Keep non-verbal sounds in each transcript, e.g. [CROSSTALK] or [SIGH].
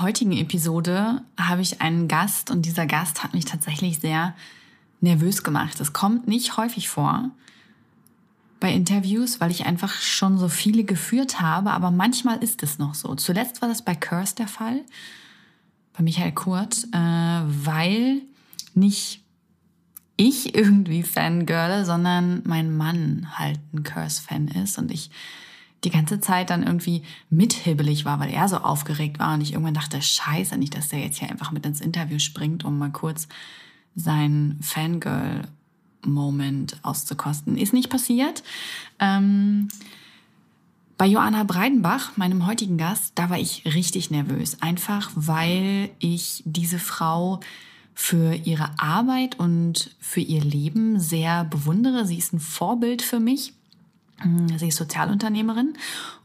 Der heutigen Episode habe ich einen Gast und dieser Gast hat mich tatsächlich sehr nervös gemacht. Es kommt nicht häufig vor bei Interviews, weil ich einfach schon so viele geführt habe, aber manchmal ist es noch so. Zuletzt war das bei Curse der Fall bei Michael Kurt, äh, weil nicht ich [LAUGHS] irgendwie Fangirle, sondern mein Mann halt ein Curse-Fan ist und ich die ganze Zeit dann irgendwie mithibbelig war, weil er so aufgeregt war und ich irgendwann dachte, scheiße, nicht, dass der jetzt hier einfach mit ins Interview springt, um mal kurz sein Fangirl-Moment auszukosten. Ist nicht passiert. Ähm, bei Joanna Breidenbach, meinem heutigen Gast, da war ich richtig nervös. Einfach weil ich diese Frau für ihre Arbeit und für ihr Leben sehr bewundere. Sie ist ein Vorbild für mich. Sie ist Sozialunternehmerin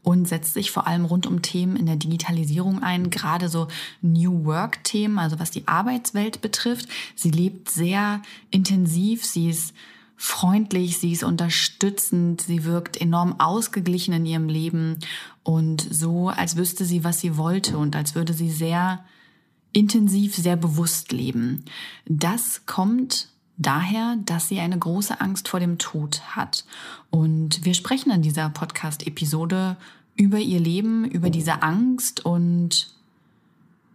und setzt sich vor allem rund um Themen in der Digitalisierung ein, gerade so New Work-Themen, also was die Arbeitswelt betrifft. Sie lebt sehr intensiv, sie ist freundlich, sie ist unterstützend, sie wirkt enorm ausgeglichen in ihrem Leben und so, als wüsste sie, was sie wollte und als würde sie sehr intensiv, sehr bewusst leben. Das kommt daher, dass sie eine große Angst vor dem Tod hat. Und wir sprechen in dieser Podcast-Episode über ihr Leben, über diese Angst und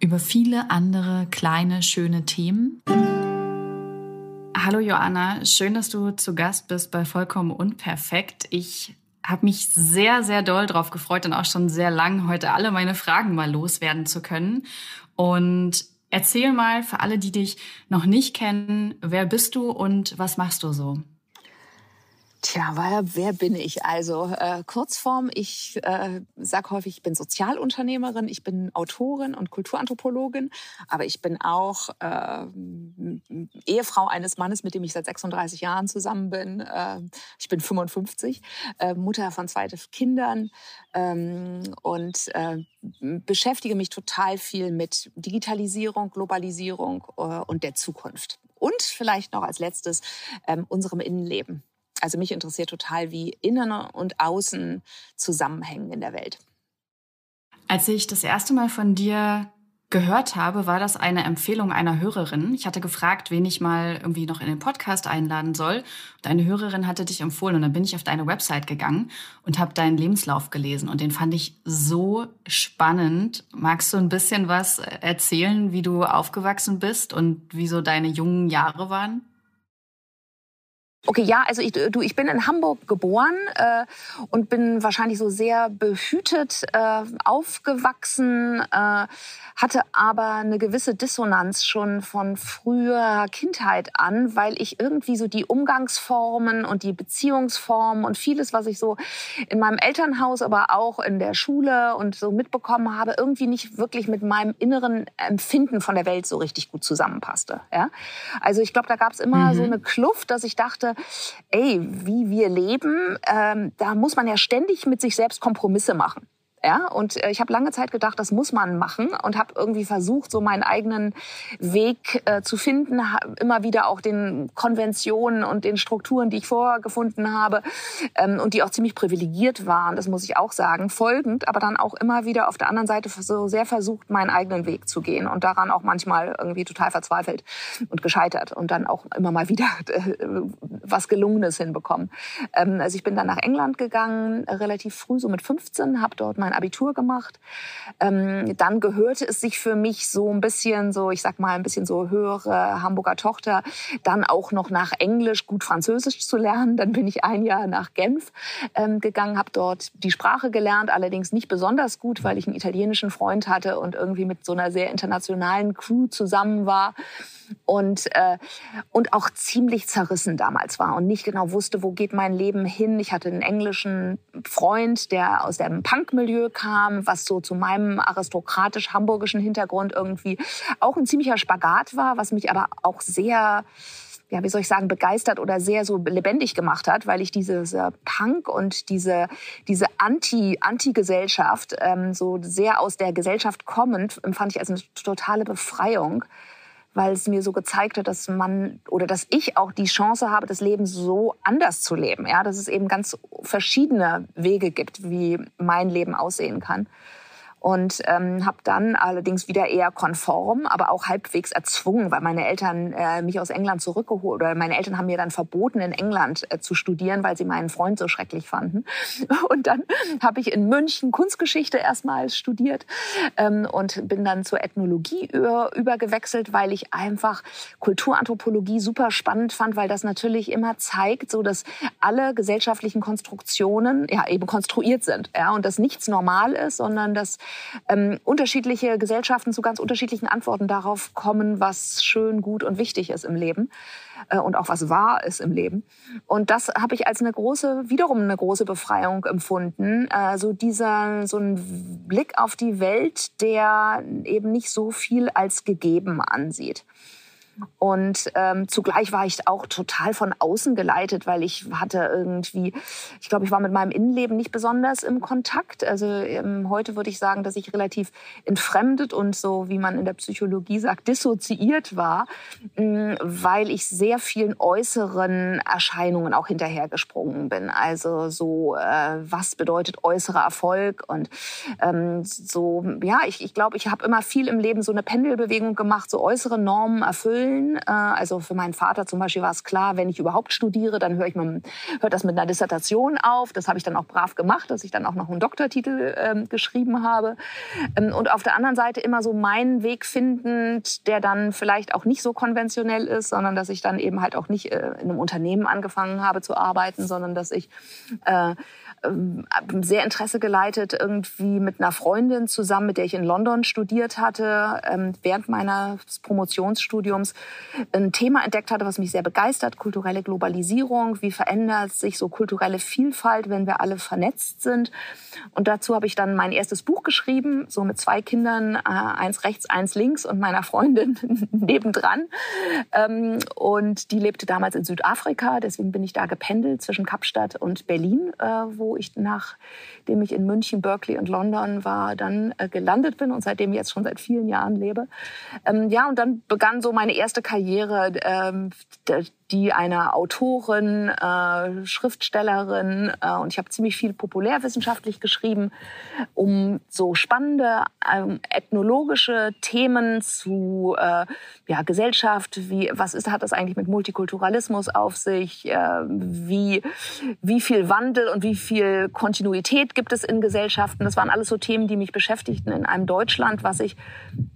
über viele andere kleine, schöne Themen. Hallo Joanna, schön, dass du zu Gast bist bei Vollkommen Unperfekt. Ich habe mich sehr, sehr doll drauf gefreut und auch schon sehr lang, heute alle meine Fragen mal loswerden zu können. Und erzähl mal für alle, die dich noch nicht kennen, wer bist du und was machst du so? Tja, wer, wer bin ich? Also äh, Kurzform, ich äh, sage häufig, ich bin Sozialunternehmerin, ich bin Autorin und Kulturanthropologin, aber ich bin auch äh, Ehefrau eines Mannes, mit dem ich seit 36 Jahren zusammen bin. Äh, ich bin 55, äh, Mutter von zwei Kindern ähm, und äh, beschäftige mich total viel mit Digitalisierung, Globalisierung äh, und der Zukunft. Und vielleicht noch als letztes ähm, unserem Innenleben. Also mich interessiert total, wie Innen und Außen zusammenhängen in der Welt. Als ich das erste Mal von dir gehört habe, war das eine Empfehlung einer Hörerin. Ich hatte gefragt, wen ich mal irgendwie noch in den Podcast einladen soll. Und eine Hörerin hatte dich empfohlen und dann bin ich auf deine Website gegangen und habe deinen Lebenslauf gelesen und den fand ich so spannend. Magst du ein bisschen was erzählen, wie du aufgewachsen bist und wie so deine jungen Jahre waren? Okay, ja, also ich, du, ich bin in Hamburg geboren äh, und bin wahrscheinlich so sehr behütet äh, aufgewachsen, äh, hatte aber eine gewisse Dissonanz schon von früher Kindheit an, weil ich irgendwie so die Umgangsformen und die Beziehungsformen und vieles, was ich so in meinem Elternhaus, aber auch in der Schule und so mitbekommen habe, irgendwie nicht wirklich mit meinem inneren Empfinden von der Welt so richtig gut zusammenpasste. Ja? Also ich glaube, da gab es immer mhm. so eine Kluft, dass ich dachte, ey, wie wir leben, ähm, da muss man ja ständig mit sich selbst Kompromisse machen. Ja, und äh, ich habe lange Zeit gedacht, das muss man machen und habe irgendwie versucht, so meinen eigenen Weg äh, zu finden, immer wieder auch den Konventionen und den Strukturen, die ich vorher gefunden habe ähm, und die auch ziemlich privilegiert waren, das muss ich auch sagen, folgend, aber dann auch immer wieder auf der anderen Seite so sehr versucht, meinen eigenen Weg zu gehen und daran auch manchmal irgendwie total verzweifelt und gescheitert und dann auch immer mal wieder [LAUGHS] äh, was Gelungenes hinbekommen. Ähm, also ich bin dann nach England gegangen, relativ früh, so mit 15, habe dort mein mein Abitur gemacht. Ähm, dann gehörte es sich für mich so ein bisschen so, ich sag mal, ein bisschen so höhere Hamburger Tochter, dann auch noch nach Englisch gut Französisch zu lernen. Dann bin ich ein Jahr nach Genf ähm, gegangen, habe dort die Sprache gelernt, allerdings nicht besonders gut, weil ich einen italienischen Freund hatte und irgendwie mit so einer sehr internationalen Crew zusammen war. Und, äh, und auch ziemlich zerrissen damals war und nicht genau wusste, wo geht mein Leben hin. Ich hatte einen englischen Freund, der aus dem Punk-Milieu kam, was so zu meinem aristokratisch-hamburgischen Hintergrund irgendwie auch ein ziemlicher Spagat war, was mich aber auch sehr ja, wie soll ich sagen, begeistert oder sehr so lebendig gemacht hat, weil ich dieses Punk und diese, diese Anti, Anti-Gesellschaft, ähm, so sehr aus der Gesellschaft kommend, empfand ich als eine totale Befreiung, weil es mir so gezeigt hat, dass man oder dass ich auch die Chance habe, das Leben so anders zu leben, ja, dass es eben ganz verschiedene Wege gibt, wie mein Leben aussehen kann und ähm, habe dann allerdings wieder eher konform, aber auch halbwegs erzwungen, weil meine Eltern äh, mich aus England zurückgeholt oder meine Eltern haben mir dann verboten, in England äh, zu studieren, weil sie meinen Freund so schrecklich fanden. [LAUGHS] Und dann habe ich in München Kunstgeschichte erstmals studiert ähm, und bin dann zur Ethnologie über, übergewechselt, weil ich einfach Kulturanthropologie super spannend fand, weil das natürlich immer zeigt, so dass alle gesellschaftlichen Konstruktionen ja eben konstruiert sind, ja und dass nichts normal ist, sondern dass ähm, unterschiedliche Gesellschaften zu ganz unterschiedlichen Antworten darauf kommen, was schön, gut und wichtig ist im Leben äh, und auch was wahr ist im Leben. Und das habe ich als eine große, wiederum eine große Befreiung empfunden. Äh, so dieser, so ein Blick auf die Welt, der eben nicht so viel als gegeben ansieht. Und ähm, zugleich war ich auch total von außen geleitet, weil ich hatte irgendwie, ich glaube, ich war mit meinem Innenleben nicht besonders im Kontakt. Also ähm, heute würde ich sagen, dass ich relativ entfremdet und so, wie man in der Psychologie sagt, dissoziiert war, mh, weil ich sehr vielen äußeren Erscheinungen auch hinterhergesprungen bin. Also so, äh, was bedeutet äußerer Erfolg und ähm, so, ja, ich, ich glaube, ich habe immer viel im Leben so eine Pendelbewegung gemacht, so äußere Normen erfüllen Schulen. Äh, also für meinen Vater zum Beispiel war es klar, wenn ich überhaupt studiere, dann höre ich mit, hört das mit einer Dissertation auf. Das habe ich dann auch brav gemacht, dass ich dann auch noch einen Doktortitel ähm, geschrieben habe. Ähm, und auf der anderen Seite immer so meinen Weg findend, der dann vielleicht auch nicht so konventionell ist, sondern dass ich dann eben halt auch nicht äh, in einem Unternehmen angefangen habe zu arbeiten, sondern dass ich äh, ähm, sehr Interesse geleitet, irgendwie mit einer Freundin zusammen, mit der ich in London studiert hatte, während meines Promotionsstudiums ein Thema entdeckt hatte, was mich sehr begeistert, kulturelle Globalisierung, wie verändert sich so kulturelle Vielfalt, wenn wir alle vernetzt sind. Und dazu habe ich dann mein erstes Buch geschrieben, so mit zwei Kindern, äh, eins rechts, eins links und meiner Freundin [LAUGHS] nebendran. Ähm, und die lebte damals in Südafrika, deswegen bin ich da gependelt zwischen Kapstadt und Berlin, äh, wo ich nachdem ich in München, Berkeley und London war, dann äh, gelandet bin und seitdem jetzt schon seit vielen Jahren lebe. Ähm, ja, und dann begann so meine erste Karriere, ähm, die einer Autorin, äh, Schriftstellerin äh, und ich habe ziemlich viel populärwissenschaftlich geschrieben, um so spannende ähm, ethnologische Themen zu äh, ja, Gesellschaft, wie was ist hat das eigentlich mit Multikulturalismus auf sich, äh, wie wie viel Wandel und wie viel Kontinuität gibt es in Gesellschaften. Das waren alles so Themen, die mich beschäftigten in einem Deutschland, was ich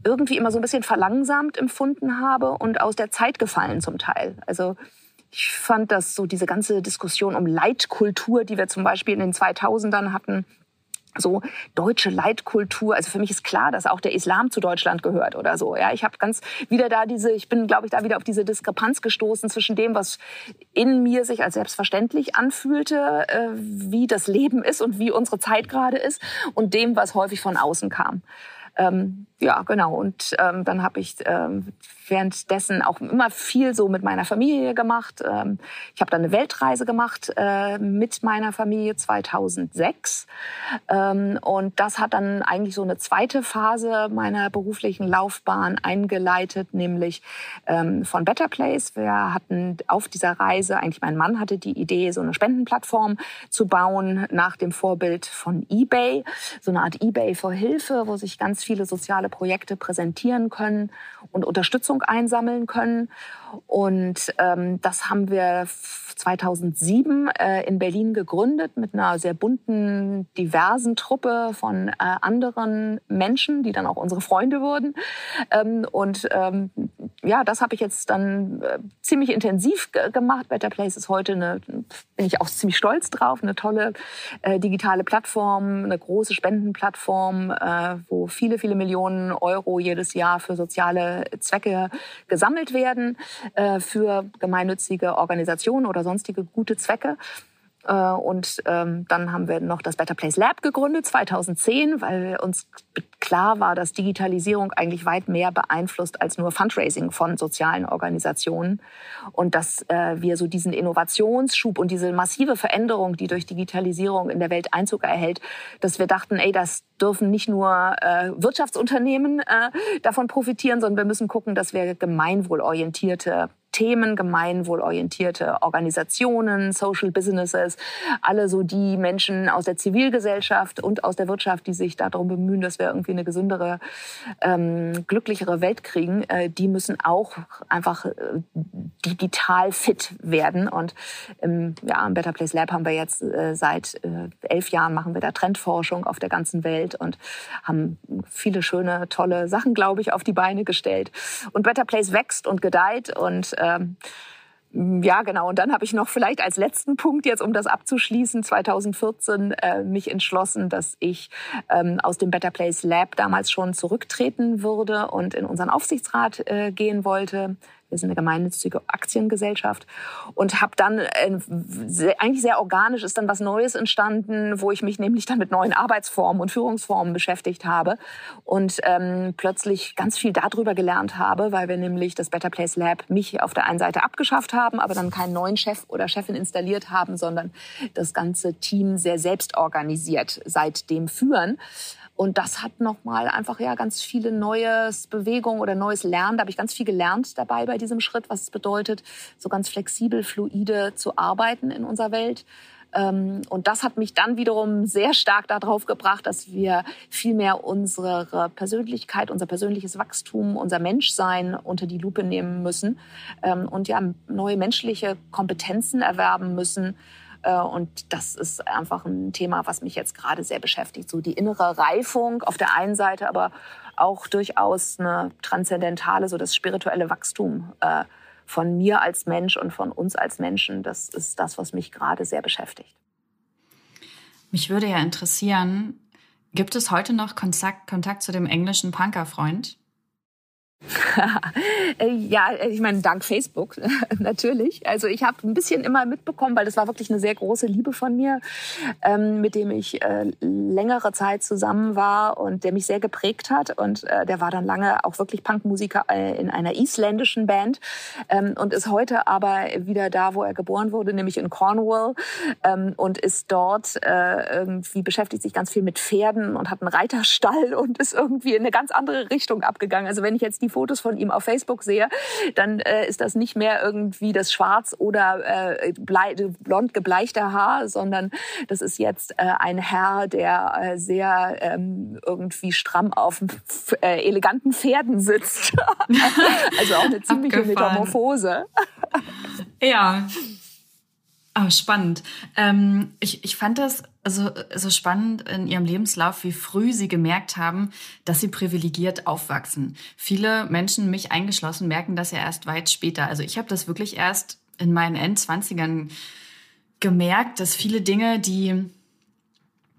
irgendwie immer so ein bisschen verlangsamt empfunden habe und aus der Zeit gefallen zum Teil. Also ich fand, dass so diese ganze Diskussion um Leitkultur, die wir zum Beispiel in den 2000ern hatten, so deutsche Leitkultur. Also für mich ist klar, dass auch der Islam zu Deutschland gehört oder so. Ja, ich habe ganz wieder da diese, ich bin, glaube ich, da wieder auf diese Diskrepanz gestoßen zwischen dem, was in mir sich als selbstverständlich anfühlte, äh, wie das Leben ist und wie unsere Zeit gerade ist, und dem, was häufig von außen kam. Ähm, ja, genau. Und ähm, dann habe ich ähm, währenddessen auch immer viel so mit meiner Familie gemacht. Ähm, ich habe dann eine Weltreise gemacht äh, mit meiner Familie 2006. Ähm, und das hat dann eigentlich so eine zweite Phase meiner beruflichen Laufbahn eingeleitet, nämlich ähm, von Better Place. Wir hatten auf dieser Reise, eigentlich mein Mann hatte die Idee, so eine Spendenplattform zu bauen nach dem Vorbild von eBay. So eine Art eBay für Hilfe, wo sich ganz viele soziale Projekte präsentieren können und Unterstützung einsammeln können. Und ähm, das haben wir 2007 äh, in Berlin gegründet mit einer sehr bunten, diversen Truppe von äh, anderen Menschen, die dann auch unsere Freunde wurden. Ähm, und ähm, ja, das habe ich jetzt dann äh, ziemlich intensiv gemacht. Better Place ist heute eine, bin ich auch ziemlich stolz drauf, eine tolle äh, digitale Plattform, eine große Spendenplattform, äh, wo viele, viele Millionen Euro jedes Jahr für soziale Zwecke gesammelt werden, äh, für gemeinnützige Organisationen oder sonstige gute Zwecke. Äh, und ähm, dann haben wir noch das Better Place Lab gegründet 2010, weil uns klar war, dass Digitalisierung eigentlich weit mehr beeinflusst als nur Fundraising von sozialen Organisationen. Und dass äh, wir so diesen Innovationsschub und diese massive Veränderung, die durch Digitalisierung in der Welt Einzug erhält, dass wir dachten, ey, das dürfen nicht nur äh, Wirtschaftsunternehmen äh, davon profitieren, sondern wir müssen gucken, dass wir gemeinwohlorientierte Themen, gemeinwohlorientierte Organisationen, Social Businesses, alle so die Menschen aus der Zivilgesellschaft und aus der Wirtschaft, die sich darum bemühen, dass wir irgendwie eine gesündere, ähm, glücklichere Welt kriegen, äh, die müssen auch einfach äh, digital fit werden. Und im, ja, im Better Place Lab haben wir jetzt äh, seit äh, elf Jahren machen wir da Trendforschung auf der ganzen Welt und haben viele schöne, tolle Sachen, glaube ich, auf die Beine gestellt. Und Better Place wächst und gedeiht und ähm, ja, genau. Und dann habe ich noch vielleicht als letzten Punkt jetzt, um das abzuschließen, 2014 äh, mich entschlossen, dass ich ähm, aus dem Better Place Lab damals schon zurücktreten würde und in unseren Aufsichtsrat äh, gehen wollte. Wir sind eine gemeinnützige Aktiengesellschaft und habe dann äh, eigentlich sehr organisch ist dann was Neues entstanden, wo ich mich nämlich dann mit neuen Arbeitsformen und Führungsformen beschäftigt habe und ähm, plötzlich ganz viel darüber gelernt habe, weil wir nämlich das Better Place Lab mich auf der einen Seite abgeschafft haben, aber dann keinen neuen Chef oder Chefin installiert haben, sondern das ganze Team sehr selbst organisiert seitdem führen. Und das hat nochmal einfach ja ganz viele neues Bewegung oder neues Lernen. Da habe ich ganz viel gelernt dabei bei diesem Schritt, was es bedeutet, so ganz flexibel, fluide zu arbeiten in unserer Welt. Ähm, und das hat mich dann wiederum sehr stark darauf gebracht, dass wir viel mehr unsere Persönlichkeit, unser persönliches Wachstum, unser Menschsein unter die Lupe nehmen müssen ähm, und ja neue menschliche Kompetenzen erwerben müssen, und das ist einfach ein Thema, was mich jetzt gerade sehr beschäftigt. So die innere Reifung auf der einen Seite, aber auch durchaus eine transzendentale, so das spirituelle Wachstum äh, von mir als Mensch und von uns als Menschen. Das ist das, was mich gerade sehr beschäftigt. Mich würde ja interessieren, gibt es heute noch Kontakt, Kontakt zu dem englischen Punkerfreund? [LAUGHS] ja, ich meine, dank Facebook [LAUGHS] natürlich. Also ich habe ein bisschen immer mitbekommen, weil das war wirklich eine sehr große Liebe von mir, ähm, mit dem ich äh, längere Zeit zusammen war und der mich sehr geprägt hat. Und äh, der war dann lange auch wirklich Punkmusiker äh, in einer isländischen Band ähm, und ist heute aber wieder da, wo er geboren wurde, nämlich in Cornwall ähm, und ist dort äh, irgendwie beschäftigt sich ganz viel mit Pferden und hat einen Reiterstall [LAUGHS] und ist irgendwie in eine ganz andere Richtung abgegangen. Also wenn ich jetzt die Fotos von ihm auf Facebook sehe, dann äh, ist das nicht mehr irgendwie das Schwarz oder äh, blond gebleichte Haar, sondern das ist jetzt äh, ein Herr, der äh, sehr ähm, irgendwie stramm auf äh, eleganten Pferden sitzt. [LAUGHS] also auch eine ziemliche Metamorphose. ja. Oh, spannend. Ähm, ich, ich fand das so, so spannend in ihrem Lebenslauf, wie früh sie gemerkt haben, dass sie privilegiert aufwachsen. Viele Menschen, mich eingeschlossen, merken das ja erst weit später. Also ich habe das wirklich erst in meinen Endzwanzigern gemerkt, dass viele Dinge, die mh,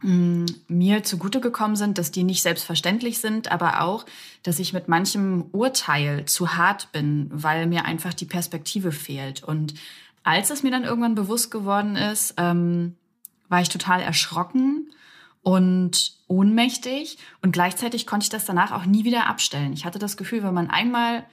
hm, mir zugute gekommen sind, dass die nicht selbstverständlich sind, aber auch, dass ich mit manchem Urteil zu hart bin, weil mir einfach die Perspektive fehlt. Und als es mir dann irgendwann bewusst geworden ist, ähm, war ich total erschrocken und ohnmächtig und gleichzeitig konnte ich das danach auch nie wieder abstellen. Ich hatte das Gefühl, wenn man einmal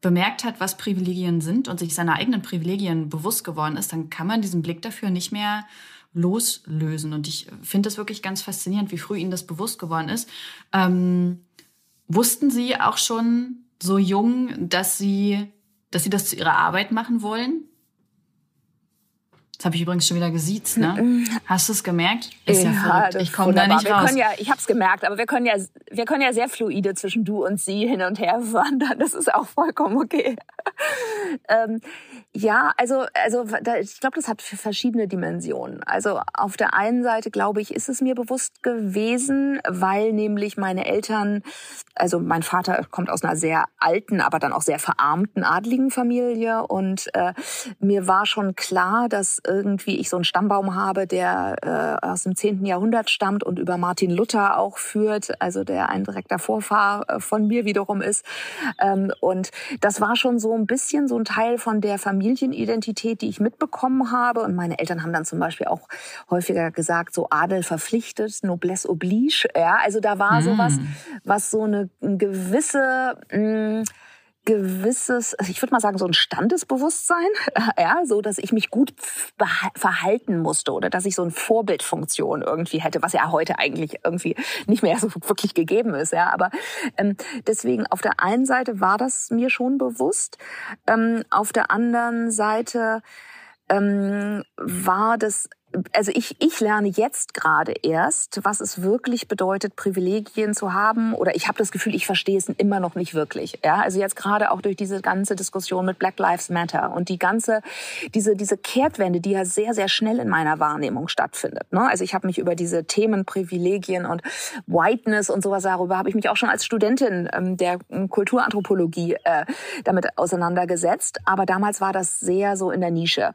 bemerkt hat, was Privilegien sind und sich seiner eigenen Privilegien bewusst geworden ist, dann kann man diesen Blick dafür nicht mehr loslösen. Und ich finde es wirklich ganz faszinierend, wie früh Ihnen das bewusst geworden ist. Ähm, wussten Sie auch schon so jung, dass Sie, dass Sie das zu Ihrer Arbeit machen wollen? Das habe ich übrigens schon wieder gesiezt, ne? Hast du es gemerkt? Ist ja, ja verrückt. Ich komme da nicht wir raus. ja, ich habe es gemerkt, aber wir können ja, wir können ja sehr fluide zwischen du und sie hin und her wandern. Das ist auch vollkommen okay. [LAUGHS] ähm, ja, also, also da, ich glaube, das hat verschiedene Dimensionen. Also auf der einen Seite, glaube ich, ist es mir bewusst gewesen, weil nämlich meine Eltern, also mein Vater kommt aus einer sehr alten, aber dann auch sehr verarmten adligen Familie und äh, mir war schon klar, dass irgendwie ich so einen Stammbaum habe, der äh, aus dem 10. Jahrhundert stammt und über Martin Luther auch führt, also der ein direkter Vorfahr äh, von mir wiederum ist. Ähm, und das war schon so ein bisschen so ein Teil von der Familie Familienidentität, die ich mitbekommen habe. Und meine Eltern haben dann zum Beispiel auch häufiger gesagt, so Adel verpflichtet, Noblesse oblige. Ja, also da war mm. sowas, was so eine gewisse, mh, mm, gewisses, also ich würde mal sagen, so ein Standesbewusstsein, [LAUGHS] ja, so dass ich mich gut verhalten musste oder dass ich so eine Vorbildfunktion irgendwie hätte, was ja heute eigentlich irgendwie nicht mehr so wirklich gegeben ist, ja. Aber ähm, deswegen auf der einen Seite war das mir schon bewusst, ähm, auf der anderen Seite ähm, war das also ich, ich lerne jetzt gerade erst, was es wirklich bedeutet, Privilegien zu haben. Oder ich habe das Gefühl, ich verstehe es immer noch nicht wirklich. Ja, also jetzt gerade auch durch diese ganze Diskussion mit Black Lives Matter und die ganze, diese, diese Kehrtwende, die ja sehr, sehr schnell in meiner Wahrnehmung stattfindet. Ne? Also ich habe mich über diese Themen Privilegien und Whiteness und sowas darüber habe ich mich auch schon als Studentin ähm, der Kulturanthropologie äh, damit auseinandergesetzt. Aber damals war das sehr so in der Nische.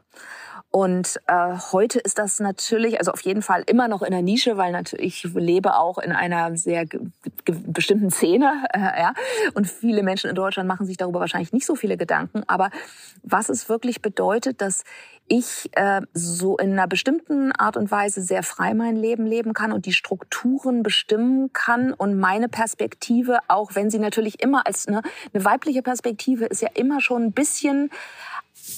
Und äh, heute ist das natürlich, also auf jeden Fall immer noch in der Nische, weil natürlich ich lebe auch in einer sehr bestimmten Szene, äh, [LAUGHS] ja. Und viele Menschen in Deutschland machen sich darüber wahrscheinlich nicht so viele Gedanken. Aber was es wirklich bedeutet, dass ich äh, so in einer bestimmten Art und Weise sehr frei mein Leben leben kann und die Strukturen bestimmen kann und meine Perspektive, auch wenn sie natürlich immer als ne, eine weibliche Perspektive ist ja immer schon ein bisschen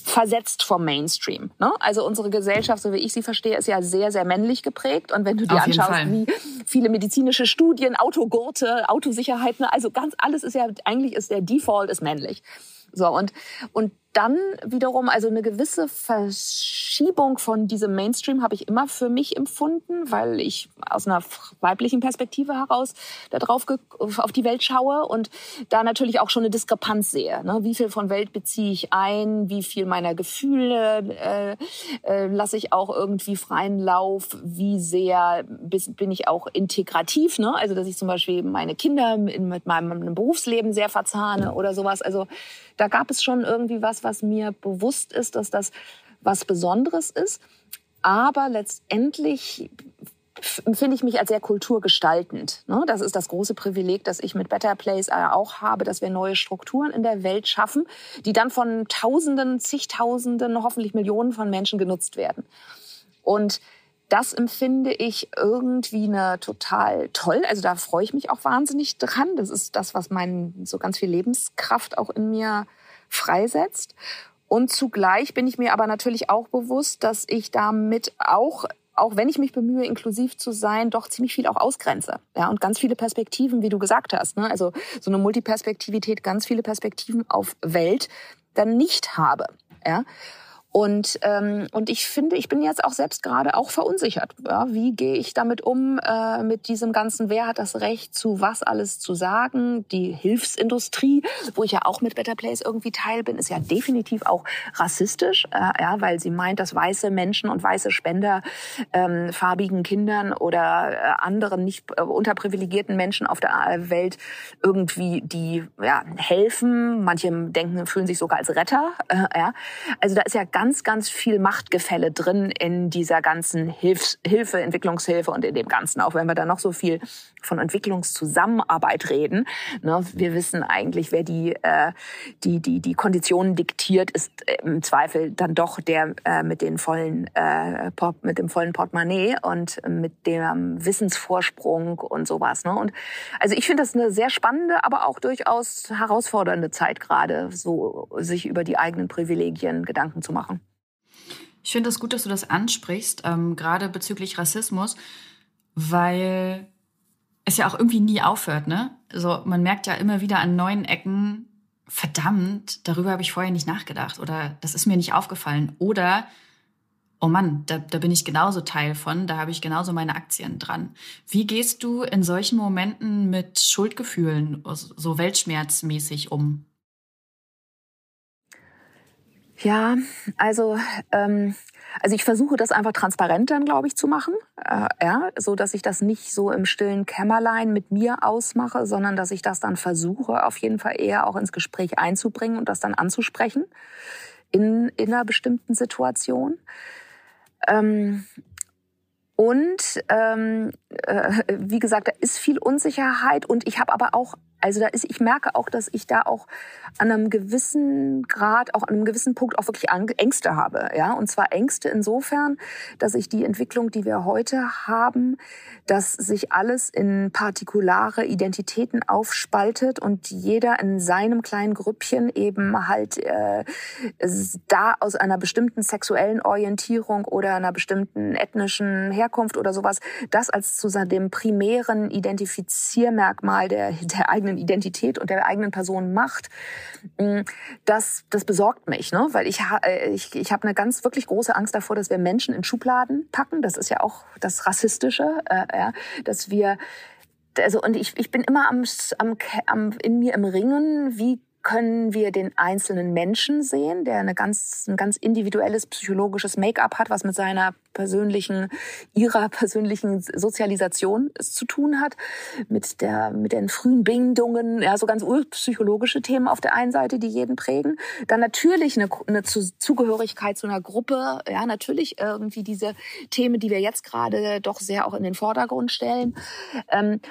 versetzt vom Mainstream. Ne? Also unsere Gesellschaft, so wie ich sie verstehe, ist ja sehr, sehr männlich geprägt. Und wenn du dir anschaust, wie viele medizinische Studien, Autogurte, Autosicherheit, ne? also ganz alles ist ja, eigentlich ist der Default ist männlich. So, und, und dann wiederum, also eine gewisse Verschiebung von diesem Mainstream habe ich immer für mich empfunden, weil ich aus einer weiblichen Perspektive heraus darauf auf die Welt schaue und da natürlich auch schon eine Diskrepanz sehe. Ne? Wie viel von Welt beziehe ich ein? Wie viel meiner Gefühle äh, äh, lasse ich auch irgendwie freien Lauf? Wie sehr bin ich auch integrativ? Ne? Also dass ich zum Beispiel meine Kinder mit meinem Berufsleben sehr verzahne oder sowas. Also da gab es schon irgendwie was, was mir bewusst ist, dass das was Besonderes ist. Aber letztendlich finde ich mich als sehr kulturgestaltend. Ne? Das ist das große Privileg, das ich mit Better Place auch habe, dass wir neue Strukturen in der Welt schaffen, die dann von Tausenden, zigtausenden, hoffentlich Millionen von Menschen genutzt werden. Und das empfinde ich irgendwie eine total toll. Also da freue ich mich auch wahnsinnig dran. Das ist das, was meinen so ganz viel Lebenskraft auch in mir freisetzt. Und zugleich bin ich mir aber natürlich auch bewusst, dass ich damit auch auch wenn ich mich bemühe, inklusiv zu sein, doch ziemlich viel auch ausgrenze. Ja, und ganz viele Perspektiven, wie du gesagt hast. Ne? Also so eine Multiperspektivität, ganz viele Perspektiven auf Welt dann nicht habe. Ja. Und, ähm, und ich finde, ich bin jetzt auch selbst gerade auch verunsichert. Ja, wie gehe ich damit um, äh, mit diesem ganzen, wer hat das Recht, zu was alles zu sagen? Die Hilfsindustrie, wo ich ja auch mit Better Place irgendwie Teil bin, ist ja definitiv auch rassistisch, äh, ja, weil sie meint, dass weiße Menschen und weiße Spender ähm, farbigen Kindern oder äh, anderen nicht äh, unterprivilegierten Menschen auf der Welt irgendwie die ja, helfen. Manche denken, fühlen sich sogar als Retter. Äh, ja. Also da ist ja ganz ganz, ganz viel Machtgefälle drin in dieser ganzen Hilfs Hilfe, Entwicklungshilfe und in dem Ganzen. Auch wenn wir da noch so viel von Entwicklungszusammenarbeit reden. Ne, wir wissen eigentlich, wer die, äh, die, die, die Konditionen diktiert, ist im Zweifel dann doch der äh, mit den vollen, äh, mit dem vollen Portemonnaie und mit dem Wissensvorsprung und sowas. Ne? Und also ich finde das eine sehr spannende, aber auch durchaus herausfordernde Zeit gerade, so sich über die eigenen Privilegien Gedanken zu machen. Ich finde das gut, dass du das ansprichst, ähm, gerade bezüglich Rassismus, weil es ja auch irgendwie nie aufhört, ne? Also man merkt ja immer wieder an neuen Ecken, verdammt, darüber habe ich vorher nicht nachgedacht oder das ist mir nicht aufgefallen oder oh Mann, da, da bin ich genauso Teil von, da habe ich genauso meine Aktien dran. Wie gehst du in solchen Momenten mit Schuldgefühlen, so weltschmerzmäßig um? Ja, also ähm, also ich versuche das einfach transparent dann, glaube ich, zu machen, äh, ja, so dass ich das nicht so im stillen Kämmerlein mit mir ausmache, sondern dass ich das dann versuche, auf jeden Fall eher auch ins Gespräch einzubringen und das dann anzusprechen in, in einer bestimmten Situation. Ähm, und ähm, äh, wie gesagt, da ist viel Unsicherheit und ich habe aber auch also da ist, ich merke auch, dass ich da auch an einem gewissen Grad, auch an einem gewissen Punkt auch wirklich Ängste habe, ja. Und zwar Ängste insofern, dass ich die Entwicklung, die wir heute haben, dass sich alles in partikulare Identitäten aufspaltet und jeder in seinem kleinen Grüppchen eben halt äh, da aus einer bestimmten sexuellen Orientierung oder einer bestimmten ethnischen Herkunft oder sowas, das als zu dem primären Identifiziermerkmal der, der eigenen eigenen Identität und der eigenen Person macht, mm, das, das besorgt mich, ne? weil ich, äh, ich, ich habe eine ganz wirklich große Angst davor, dass wir Menschen in Schubladen packen. Das ist ja auch das Rassistische, äh, ja, dass wir also und ich, ich bin immer am, am, am in mir im Ringen, wie können wir den einzelnen Menschen sehen, der eine ganz, ein ganz individuelles psychologisches Make-up hat, was mit seiner persönlichen, ihrer persönlichen Sozialisation zu tun hat, mit der, mit den frühen Bindungen, ja, so ganz urpsychologische Themen auf der einen Seite, die jeden prägen. Dann natürlich eine, eine Zugehörigkeit zu einer Gruppe, ja, natürlich irgendwie diese Themen, die wir jetzt gerade doch sehr auch in den Vordergrund stellen. Ähm,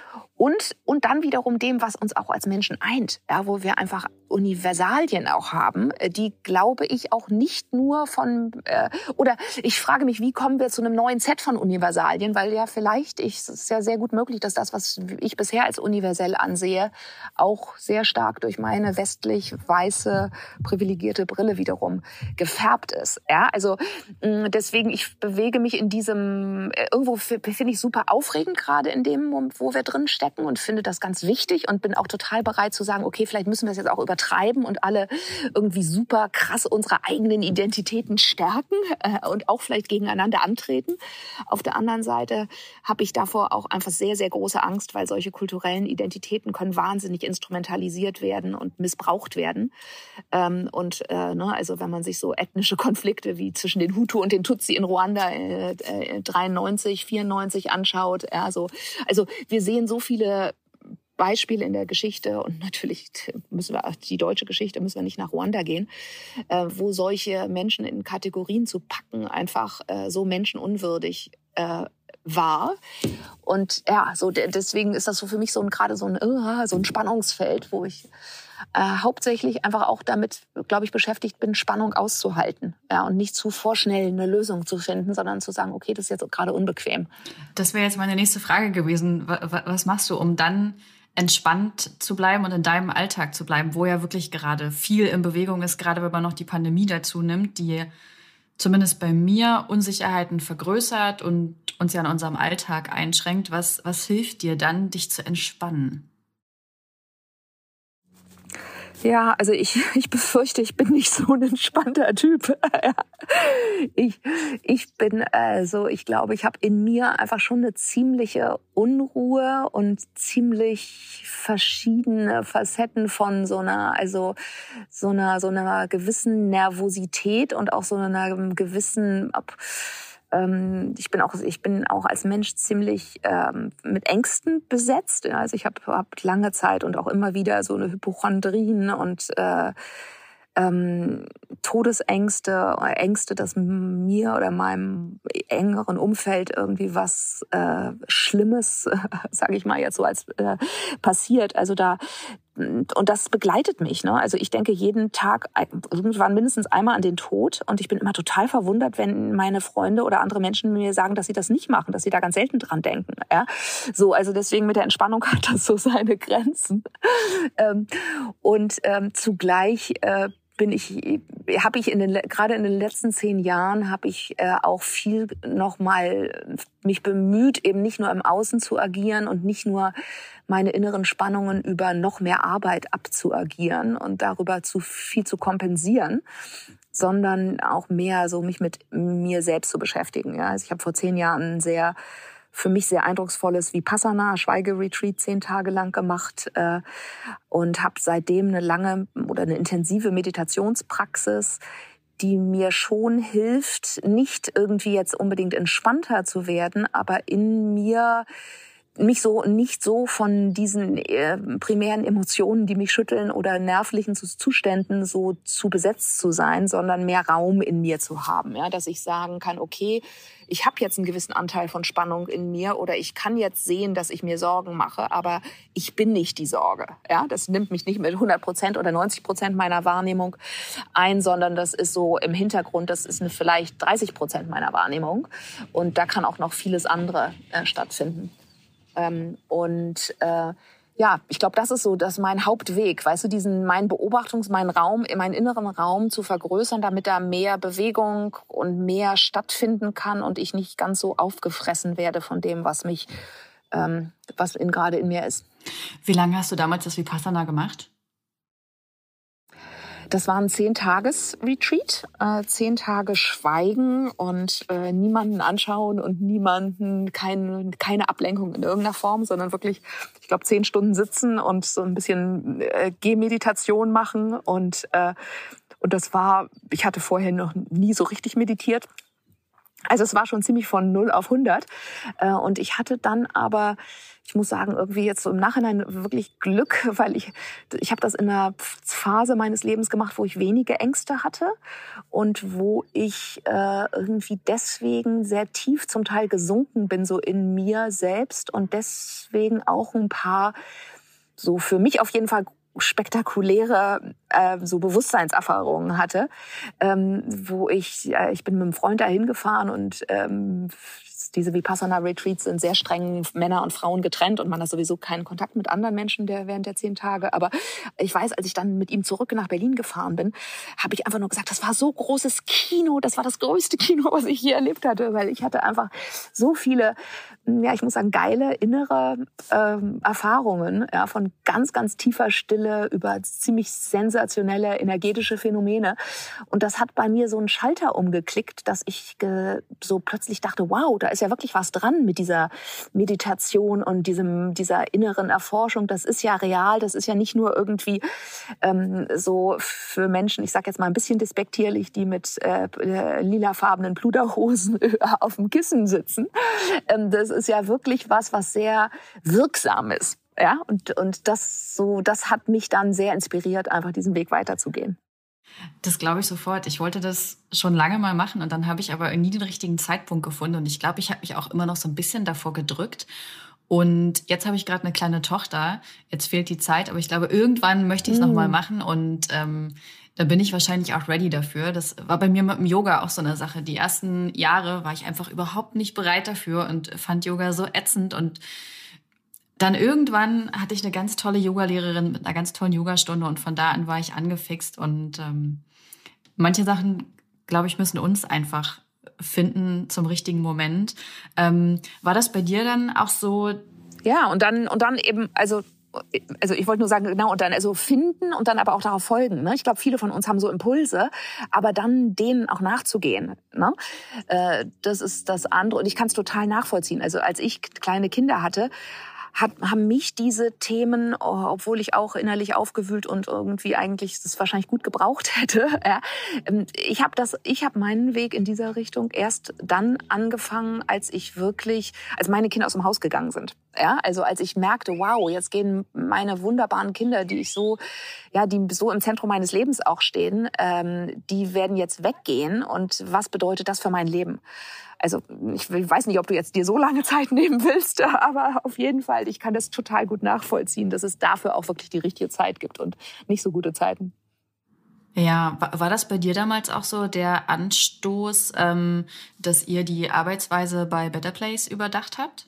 und, und dann wiederum dem, was uns auch als Menschen eint, ja, wo wir einfach Universalien auch haben, äh, die glaube ich auch nicht nur von, äh, oder ich frage mich, wie kommen wir zu einem neuen Set von Universalien, weil ja vielleicht, ich, es ist ja sehr gut möglich, dass das, was ich bisher als universell ansehe, auch sehr stark durch meine westlich weiße privilegierte Brille wiederum gefärbt ist. Ja, also mm, deswegen, ich bewege mich in diesem, äh, irgendwo finde ich super aufregend gerade in dem, wo wir drin stecken merken und finde das ganz wichtig und bin auch total bereit zu sagen, okay, vielleicht müssen wir es jetzt auch übertreiben und alle irgendwie super krass unsere eigenen Identitäten stärken äh, und auch vielleicht gegeneinander antreten. Auf der anderen Seite habe ich davor auch einfach sehr, sehr große Angst, weil solche kulturellen Identitäten können wahnsinnig instrumentalisiert werden und missbraucht werden. Ähm, und äh, ne, also wenn man sich so ethnische Konflikte wie zwischen den Hutu und den Tutsi in Ruanda äh, äh, 93, 94 anschaut, ja, so, also wir sehen so viele viele Beispiele in der Geschichte und natürlich müssen wir die deutsche Geschichte müssen wir nicht nach Ruanda gehen, äh, wo solche Menschen in Kategorien zu packen einfach äh, so menschenunwürdig äh, war. Und ja, so deswegen ist das so für mich so ein gerade so ein uh, so ein Spannungsfeld, wo ich äh, hauptsächlich einfach auch damit, glaube ich, beschäftigt bin, Spannung auszuhalten. Ja, und nicht zu vorschnell eine Lösung zu finden, sondern zu sagen, okay, das ist jetzt gerade unbequem. Das wäre jetzt meine nächste Frage gewesen. Was machst du, um dann entspannt zu bleiben und in deinem Alltag zu bleiben, wo ja wirklich gerade viel in Bewegung ist, gerade wenn man noch die Pandemie dazu nimmt, die zumindest bei mir Unsicherheiten vergrößert und uns ja in unserem Alltag einschränkt. Was, was hilft dir dann, dich zu entspannen? Ja, also ich, [LAUGHS] ich befürchte, ich bin nicht so ein entspannter Typ. [LAUGHS] ich, ich bin, also ich glaube, ich habe in mir einfach schon eine ziemliche Unruhe und ziemlich verschiedene Facetten von so einer, also so einer, so einer gewissen Nervosität und auch so einer gewissen, ob, ähm, ich bin auch ich bin auch als Mensch ziemlich ähm, mit Ängsten besetzt. Also ich habe hab lange Zeit und auch immer wieder so eine Hypochondrien und äh, ähm, Todesängste, Ängste, dass mir oder meinem engeren Umfeld irgendwie was äh, Schlimmes, [LAUGHS] äh, sage ich mal jetzt so als äh, passiert. Also da und das begleitet mich. Ne? Also ich denke jeden Tag irgendwann mindestens einmal an den Tod und ich bin immer total verwundert, wenn meine Freunde oder andere Menschen mir sagen, dass sie das nicht machen, dass sie da ganz selten dran denken. Ja? So, also deswegen mit der Entspannung [LAUGHS] hat das so seine Grenzen. Ähm, und ähm, zugleich äh, bin ich, habe ich in den, gerade in den letzten zehn Jahren habe ich äh, auch viel nochmal mich bemüht, eben nicht nur im Außen zu agieren und nicht nur meine inneren Spannungen über noch mehr Arbeit abzuagieren und darüber zu viel zu kompensieren, sondern auch mehr so mich mit mir selbst zu beschäftigen. Ja, also ich habe vor zehn Jahren sehr für mich sehr eindrucksvolles Vipassana, Schweigeretreat zehn Tage lang gemacht äh, und habe seitdem eine lange oder eine intensive Meditationspraxis, die mir schon hilft, nicht irgendwie jetzt unbedingt entspannter zu werden, aber in mir mich so nicht so von diesen äh, primären Emotionen, die mich schütteln oder nervlichen Zuständen so zu besetzt zu sein, sondern mehr Raum in mir zu haben, ja, dass ich sagen kann, okay, ich habe jetzt einen gewissen Anteil von Spannung in mir oder ich kann jetzt sehen, dass ich mir Sorgen mache, aber ich bin nicht die Sorge, ja, das nimmt mich nicht mit 100 Prozent oder 90 Prozent meiner Wahrnehmung ein, sondern das ist so im Hintergrund, das ist vielleicht 30 Prozent meiner Wahrnehmung und da kann auch noch vieles andere äh, stattfinden. Ähm, und äh, ja, ich glaube, das ist so, dass mein Hauptweg, weißt du, diesen mein Beobachtungs, meinen Raum, meinen inneren Raum zu vergrößern, damit da mehr Bewegung und mehr stattfinden kann und ich nicht ganz so aufgefressen werde von dem, was mich, ähm, was gerade in mir ist. Wie lange hast du damals das Vipassana gemacht? Das war ein Zehn-Tages-Retreat, äh, zehn Tage Schweigen und äh, niemanden anschauen und niemanden, kein, keine Ablenkung in irgendeiner Form, sondern wirklich, ich glaube, zehn Stunden sitzen und so ein bisschen äh, Gehmeditation machen und äh, und das war, ich hatte vorher noch nie so richtig meditiert. Also es war schon ziemlich von 0 auf 100. Äh, und ich hatte dann aber ich muss sagen, irgendwie jetzt so im Nachhinein wirklich Glück, [LAUGHS] weil ich, ich habe das in einer Phase meines Lebens gemacht, wo ich wenige Ängste hatte und wo ich äh, irgendwie deswegen sehr tief zum Teil gesunken bin, so in mir selbst und deswegen auch ein paar so für mich auf jeden Fall spektakuläre äh, so Bewusstseinserfahrungen hatte, ähm, wo ich äh, ich bin mit einem Freund dahin gefahren und ähm, diese Vipassana-Retreats sind sehr streng Männer und Frauen getrennt und man hat sowieso keinen Kontakt mit anderen Menschen der während der zehn Tage. Aber ich weiß, als ich dann mit ihm zurück nach Berlin gefahren bin, habe ich einfach nur gesagt, das war so großes Kino, das war das größte Kino, was ich je erlebt hatte, weil ich hatte einfach so viele, ja, ich muss sagen, geile innere ähm, Erfahrungen, ja, von ganz, ganz tiefer Stille über ziemlich sensationelle energetische Phänomene. Und das hat bei mir so einen Schalter umgeklickt, dass ich so plötzlich dachte, wow, da ist ja wirklich was dran mit dieser Meditation und diesem, dieser inneren Erforschung. Das ist ja real, das ist ja nicht nur irgendwie ähm, so für Menschen, ich sage jetzt mal ein bisschen despektierlich, die mit äh, äh lilafarbenen Pluderhosen [LAUGHS] auf dem Kissen sitzen. Ähm, das ist ja wirklich was, was sehr wirksam ist. Ja, und, und das so, das hat mich dann sehr inspiriert, einfach diesen Weg weiterzugehen. Das glaube ich sofort. Ich wollte das schon lange mal machen und dann habe ich aber nie den richtigen Zeitpunkt gefunden und ich glaube, ich habe mich auch immer noch so ein bisschen davor gedrückt. Und jetzt habe ich gerade eine kleine Tochter. Jetzt fehlt die Zeit, aber ich glaube, irgendwann möchte ich es mm. noch mal machen und ähm, da bin ich wahrscheinlich auch ready dafür. Das war bei mir mit dem Yoga auch so eine Sache. Die ersten Jahre war ich einfach überhaupt nicht bereit dafür und fand Yoga so ätzend und dann irgendwann hatte ich eine ganz tolle Yogalehrerin mit einer ganz tollen Yogastunde und von da an war ich angefixt und ähm, manche Sachen, glaube ich, müssen uns einfach finden zum richtigen Moment. Ähm, war das bei dir dann auch so? Ja, und dann und dann eben, also also ich wollte nur sagen, genau, und dann also finden und dann aber auch darauf folgen. Ne? Ich glaube, viele von uns haben so Impulse, aber dann denen auch nachzugehen. Ne? Äh, das ist das andere. Und ich kann es total nachvollziehen. Also als ich kleine Kinder hatte, hat, haben mich diese Themen, obwohl ich auch innerlich aufgewühlt und irgendwie eigentlich das wahrscheinlich gut gebraucht [LAUGHS] hätte, ja, ähm, ich habe das, ich habe meinen Weg in dieser Richtung erst dann angefangen, als ich wirklich, als meine Kinder aus dem Haus gegangen sind. Ja, also als ich merkte, wow, jetzt gehen meine wunderbaren Kinder, die ich so, ja, die so im Zentrum meines Lebens auch stehen, ähm, die werden jetzt weggehen. Und was bedeutet das für mein Leben? Also ich weiß nicht, ob du jetzt dir so lange [LAUGHS] Zeit nehmen willst, aber auf jeden Fall, ich kann das total gut nachvollziehen, dass es dafür auch wirklich die richtige Zeit gibt und nicht so gute Zeiten. Ja, war das bei dir damals auch so der Anstoß, ähm, dass ihr die Arbeitsweise bei Better Place überdacht habt?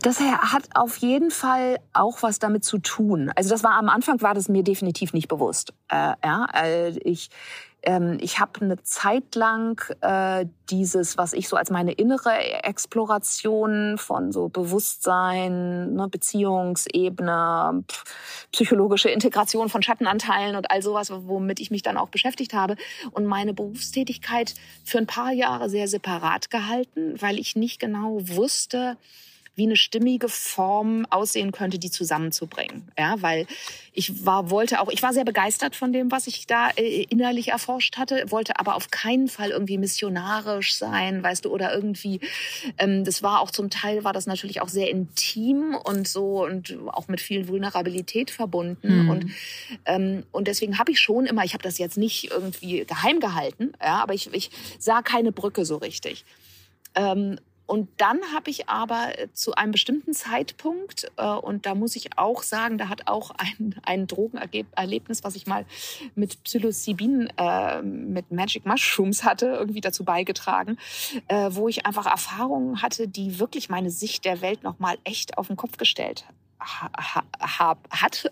Das hat auf jeden Fall auch was damit zu tun. Also das war am Anfang war das mir definitiv nicht bewusst. Äh, ja, äh, ich ähm, ich habe eine Zeit lang äh, dieses, was ich so als meine innere Exploration von so Bewusstsein, ne, Beziehungsebene, psychologische Integration von Schattenanteilen und all sowas, womit ich mich dann auch beschäftigt habe und meine Berufstätigkeit für ein paar Jahre sehr separat gehalten, weil ich nicht genau wusste, wie eine stimmige Form aussehen könnte, die zusammenzubringen. Ja, weil ich war, wollte auch, ich war sehr begeistert von dem, was ich da äh, innerlich erforscht hatte, wollte aber auf keinen Fall irgendwie missionarisch sein, weißt du, oder irgendwie, ähm, das war auch zum Teil, war das natürlich auch sehr intim und so und auch mit viel Vulnerabilität verbunden. Mhm. Und, ähm, und deswegen habe ich schon immer, ich habe das jetzt nicht irgendwie geheim gehalten, ja, aber ich, ich sah keine Brücke so richtig. Ähm, und dann habe ich aber äh, zu einem bestimmten Zeitpunkt, äh, und da muss ich auch sagen, da hat auch ein, ein Drogenerlebnis, was ich mal mit Psilocybin, äh, mit Magic Mushrooms hatte, irgendwie dazu beigetragen, äh, wo ich einfach Erfahrungen hatte, die wirklich meine Sicht der Welt nochmal echt auf den Kopf gestellt ha, ha, hat.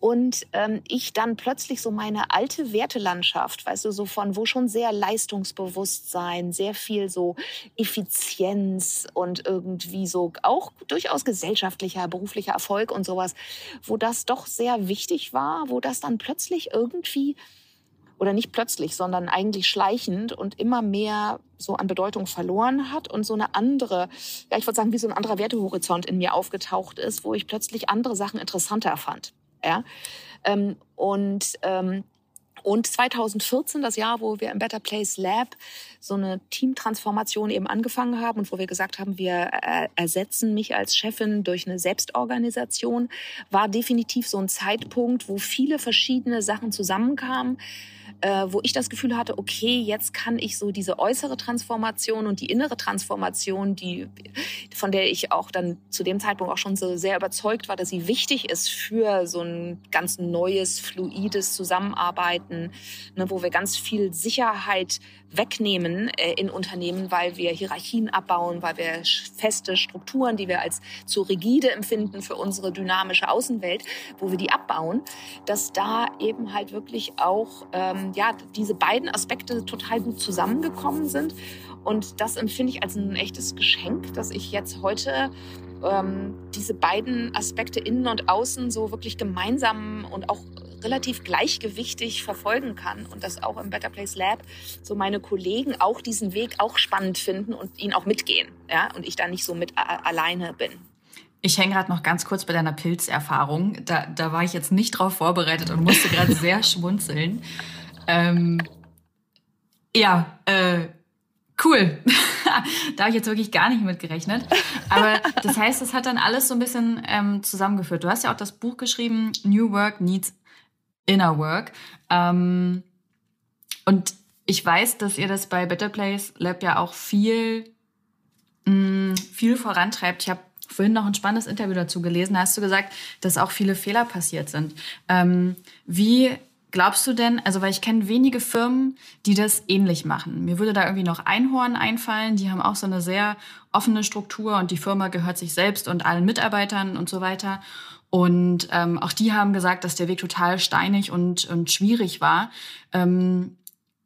Und ähm, ich dann plötzlich so meine alte Wertelandschaft, weißt du, so von wo schon sehr Leistungsbewusstsein, sehr viel so Effizienz und irgendwie so auch durchaus gesellschaftlicher, beruflicher Erfolg und sowas, wo das doch sehr wichtig war, wo das dann plötzlich irgendwie oder nicht plötzlich, sondern eigentlich schleichend und immer mehr so an Bedeutung verloren hat und so eine andere, ja, ich würde sagen, wie so ein anderer Wertehorizont in mir aufgetaucht ist, wo ich plötzlich andere Sachen interessanter fand. Ja? Ähm, und ähm, und 2014, das Jahr, wo wir im Better Place Lab so eine Teamtransformation eben angefangen haben und wo wir gesagt haben, wir äh, ersetzen mich als Chefin durch eine Selbstorganisation, war definitiv so ein Zeitpunkt, wo viele verschiedene Sachen zusammenkamen, äh, wo ich das Gefühl hatte, okay, jetzt kann ich so diese äußere Transformation und die innere Transformation, die, von der ich auch dann zu dem Zeitpunkt auch schon so sehr überzeugt war, dass sie wichtig ist für so ein ganz neues, fluides Zusammenarbeiten, ne, wo wir ganz viel Sicherheit wegnehmen äh, in Unternehmen, weil wir Hierarchien abbauen, weil wir feste Strukturen, die wir als zu rigide empfinden für unsere dynamische Außenwelt, wo wir die abbauen, dass da eben halt wirklich auch ähm, ja diese beiden Aspekte total gut zusammengekommen sind. Und das empfinde ich als ein echtes Geschenk, dass ich jetzt heute ähm, diese beiden Aspekte innen und außen so wirklich gemeinsam und auch relativ gleichgewichtig verfolgen kann und dass auch im Better Place Lab so meine Kollegen auch diesen Weg auch spannend finden und ihn auch mitgehen, ja, und ich da nicht so mit alleine bin. Ich hänge gerade noch ganz kurz bei deiner Pilzerfahrung. Da, da war ich jetzt nicht drauf vorbereitet und musste gerade sehr [LAUGHS] schmunzeln. Ähm, ja, äh, cool. [LAUGHS] da habe ich jetzt wirklich gar nicht mit gerechnet. Aber das heißt, das hat dann alles so ein bisschen ähm, zusammengeführt. Du hast ja auch das Buch geschrieben, New Work Needs Inner Work. Ähm, und ich weiß, dass ihr das bei Better Place Lab ja auch viel, mh, mm, viel vorantreibt. Ich habe vorhin noch ein spannendes Interview dazu gelesen. Da hast du gesagt, dass auch viele Fehler passiert sind. Ähm, wie glaubst du denn, also weil ich kenne wenige Firmen, die das ähnlich machen. Mir würde da irgendwie noch Einhorn einfallen. Die haben auch so eine sehr offene Struktur und die Firma gehört sich selbst und allen Mitarbeitern und so weiter. Und ähm, auch die haben gesagt, dass der Weg total steinig und, und schwierig war. Ähm,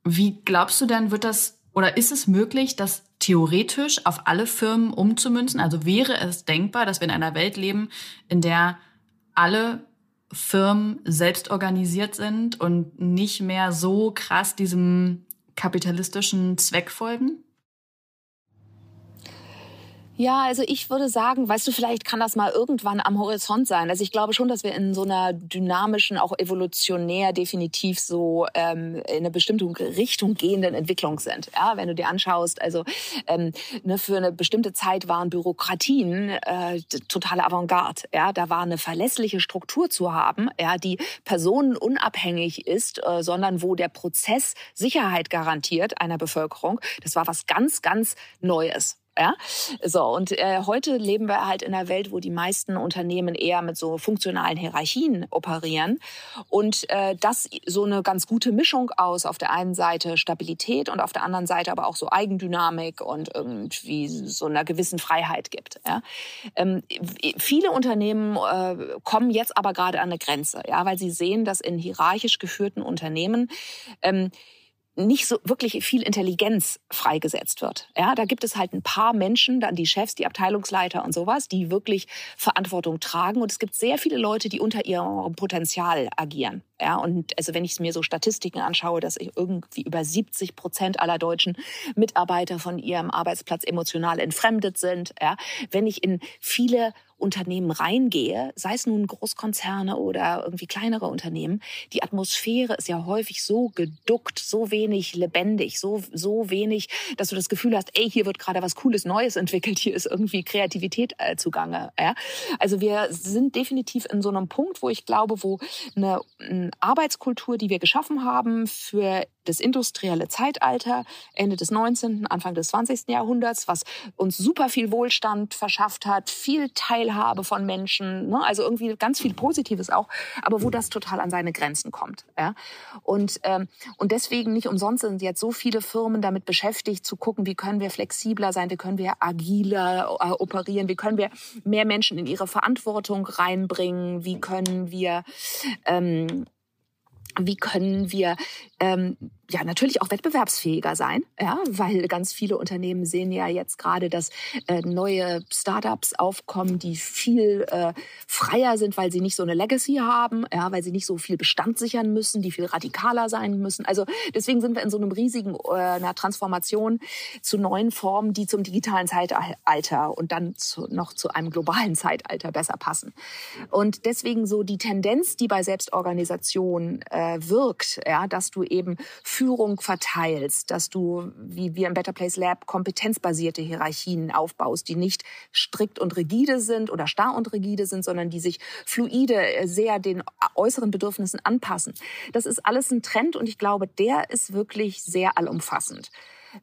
wie glaubst du denn, wird das oder ist es möglich, das theoretisch auf alle Firmen umzumünzen? Also wäre es denkbar, dass wir in einer Welt leben, in der alle Firmen selbst organisiert sind und nicht mehr so krass diesem kapitalistischen Zweck folgen? Ja, also ich würde sagen, weißt du, vielleicht kann das mal irgendwann am Horizont sein. Also ich glaube schon, dass wir in so einer dynamischen, auch evolutionär definitiv so ähm, in eine bestimmte Richtung gehenden Entwicklung sind. Ja, wenn du dir anschaust, also ähm, ne, für eine bestimmte Zeit waren Bürokratien äh, totale Avantgarde. Ja, da war eine verlässliche Struktur zu haben, ja, die personenunabhängig ist, äh, sondern wo der Prozess Sicherheit garantiert einer Bevölkerung. Das war was ganz, ganz Neues. [LAUGHS] Ja? So, und äh, heute leben wir halt in einer Welt, wo die meisten Unternehmen eher mit so funktionalen Hierarchien operieren. Und äh, das so eine ganz gute Mischung aus auf der einen Seite Stabilität und auf der anderen Seite aber auch so Eigendynamik und irgendwie so einer gewissen Freiheit gibt. Ja? Ähm, viele Unternehmen äh, kommen jetzt aber gerade an eine Grenze, ja, weil sie sehen, dass in hierarchisch geführten Unternehmen ähm, nicht so wirklich viel Intelligenz freigesetzt wird. Ja, da gibt es halt ein paar Menschen, dann die Chefs, die Abteilungsleiter und sowas, die wirklich Verantwortung tragen. Und es gibt sehr viele Leute, die unter ihrem Potenzial agieren. Ja, und also wenn ich mir so Statistiken anschaue, dass irgendwie über 70 Prozent aller deutschen Mitarbeiter von ihrem Arbeitsplatz emotional entfremdet sind. Ja, wenn ich in viele Unternehmen reingehe, sei es nun Großkonzerne oder irgendwie kleinere Unternehmen, die Atmosphäre ist ja häufig so geduckt, so wenig lebendig, so, so wenig, dass du das Gefühl hast, ey, hier wird gerade was Cooles Neues entwickelt, hier ist irgendwie Kreativität äh, zugange. Ja? Also wir sind definitiv in so einem Punkt, wo ich glaube, wo eine, eine Arbeitskultur, die wir geschaffen haben für das industrielle Zeitalter, Ende des 19., Anfang des 20. Jahrhunderts, was uns super viel Wohlstand verschafft hat, viel Teilhabe von Menschen, ne? also irgendwie ganz viel Positives auch, aber wo das total an seine Grenzen kommt. Ja? Und, ähm, und deswegen nicht umsonst sind jetzt so viele Firmen damit beschäftigt, zu gucken, wie können wir flexibler sein, wie können wir agiler äh, operieren, wie können wir mehr Menschen in ihre Verantwortung reinbringen, wie können wir ähm, wie können wir ähm, ja natürlich auch wettbewerbsfähiger sein, ja, weil ganz viele Unternehmen sehen ja jetzt gerade, dass äh, neue Startups aufkommen, die viel äh, freier sind, weil sie nicht so eine Legacy haben, ja, weil sie nicht so viel Bestand sichern müssen, die viel radikaler sein müssen. Also deswegen sind wir in so einem riesigen äh, einer Transformation zu neuen Formen, die zum digitalen Zeitalter und dann zu, noch zu einem globalen Zeitalter besser passen. Und deswegen so die Tendenz, die bei Selbstorganisation äh, wirkt, ja, dass du eben Führung verteilst, dass du, wie wir im Better Place Lab, kompetenzbasierte Hierarchien aufbaust, die nicht strikt und rigide sind oder starr und rigide sind, sondern die sich fluide äh, sehr den äußeren Bedürfnissen anpassen. Das ist alles ein Trend und ich glaube, der ist wirklich sehr allumfassend.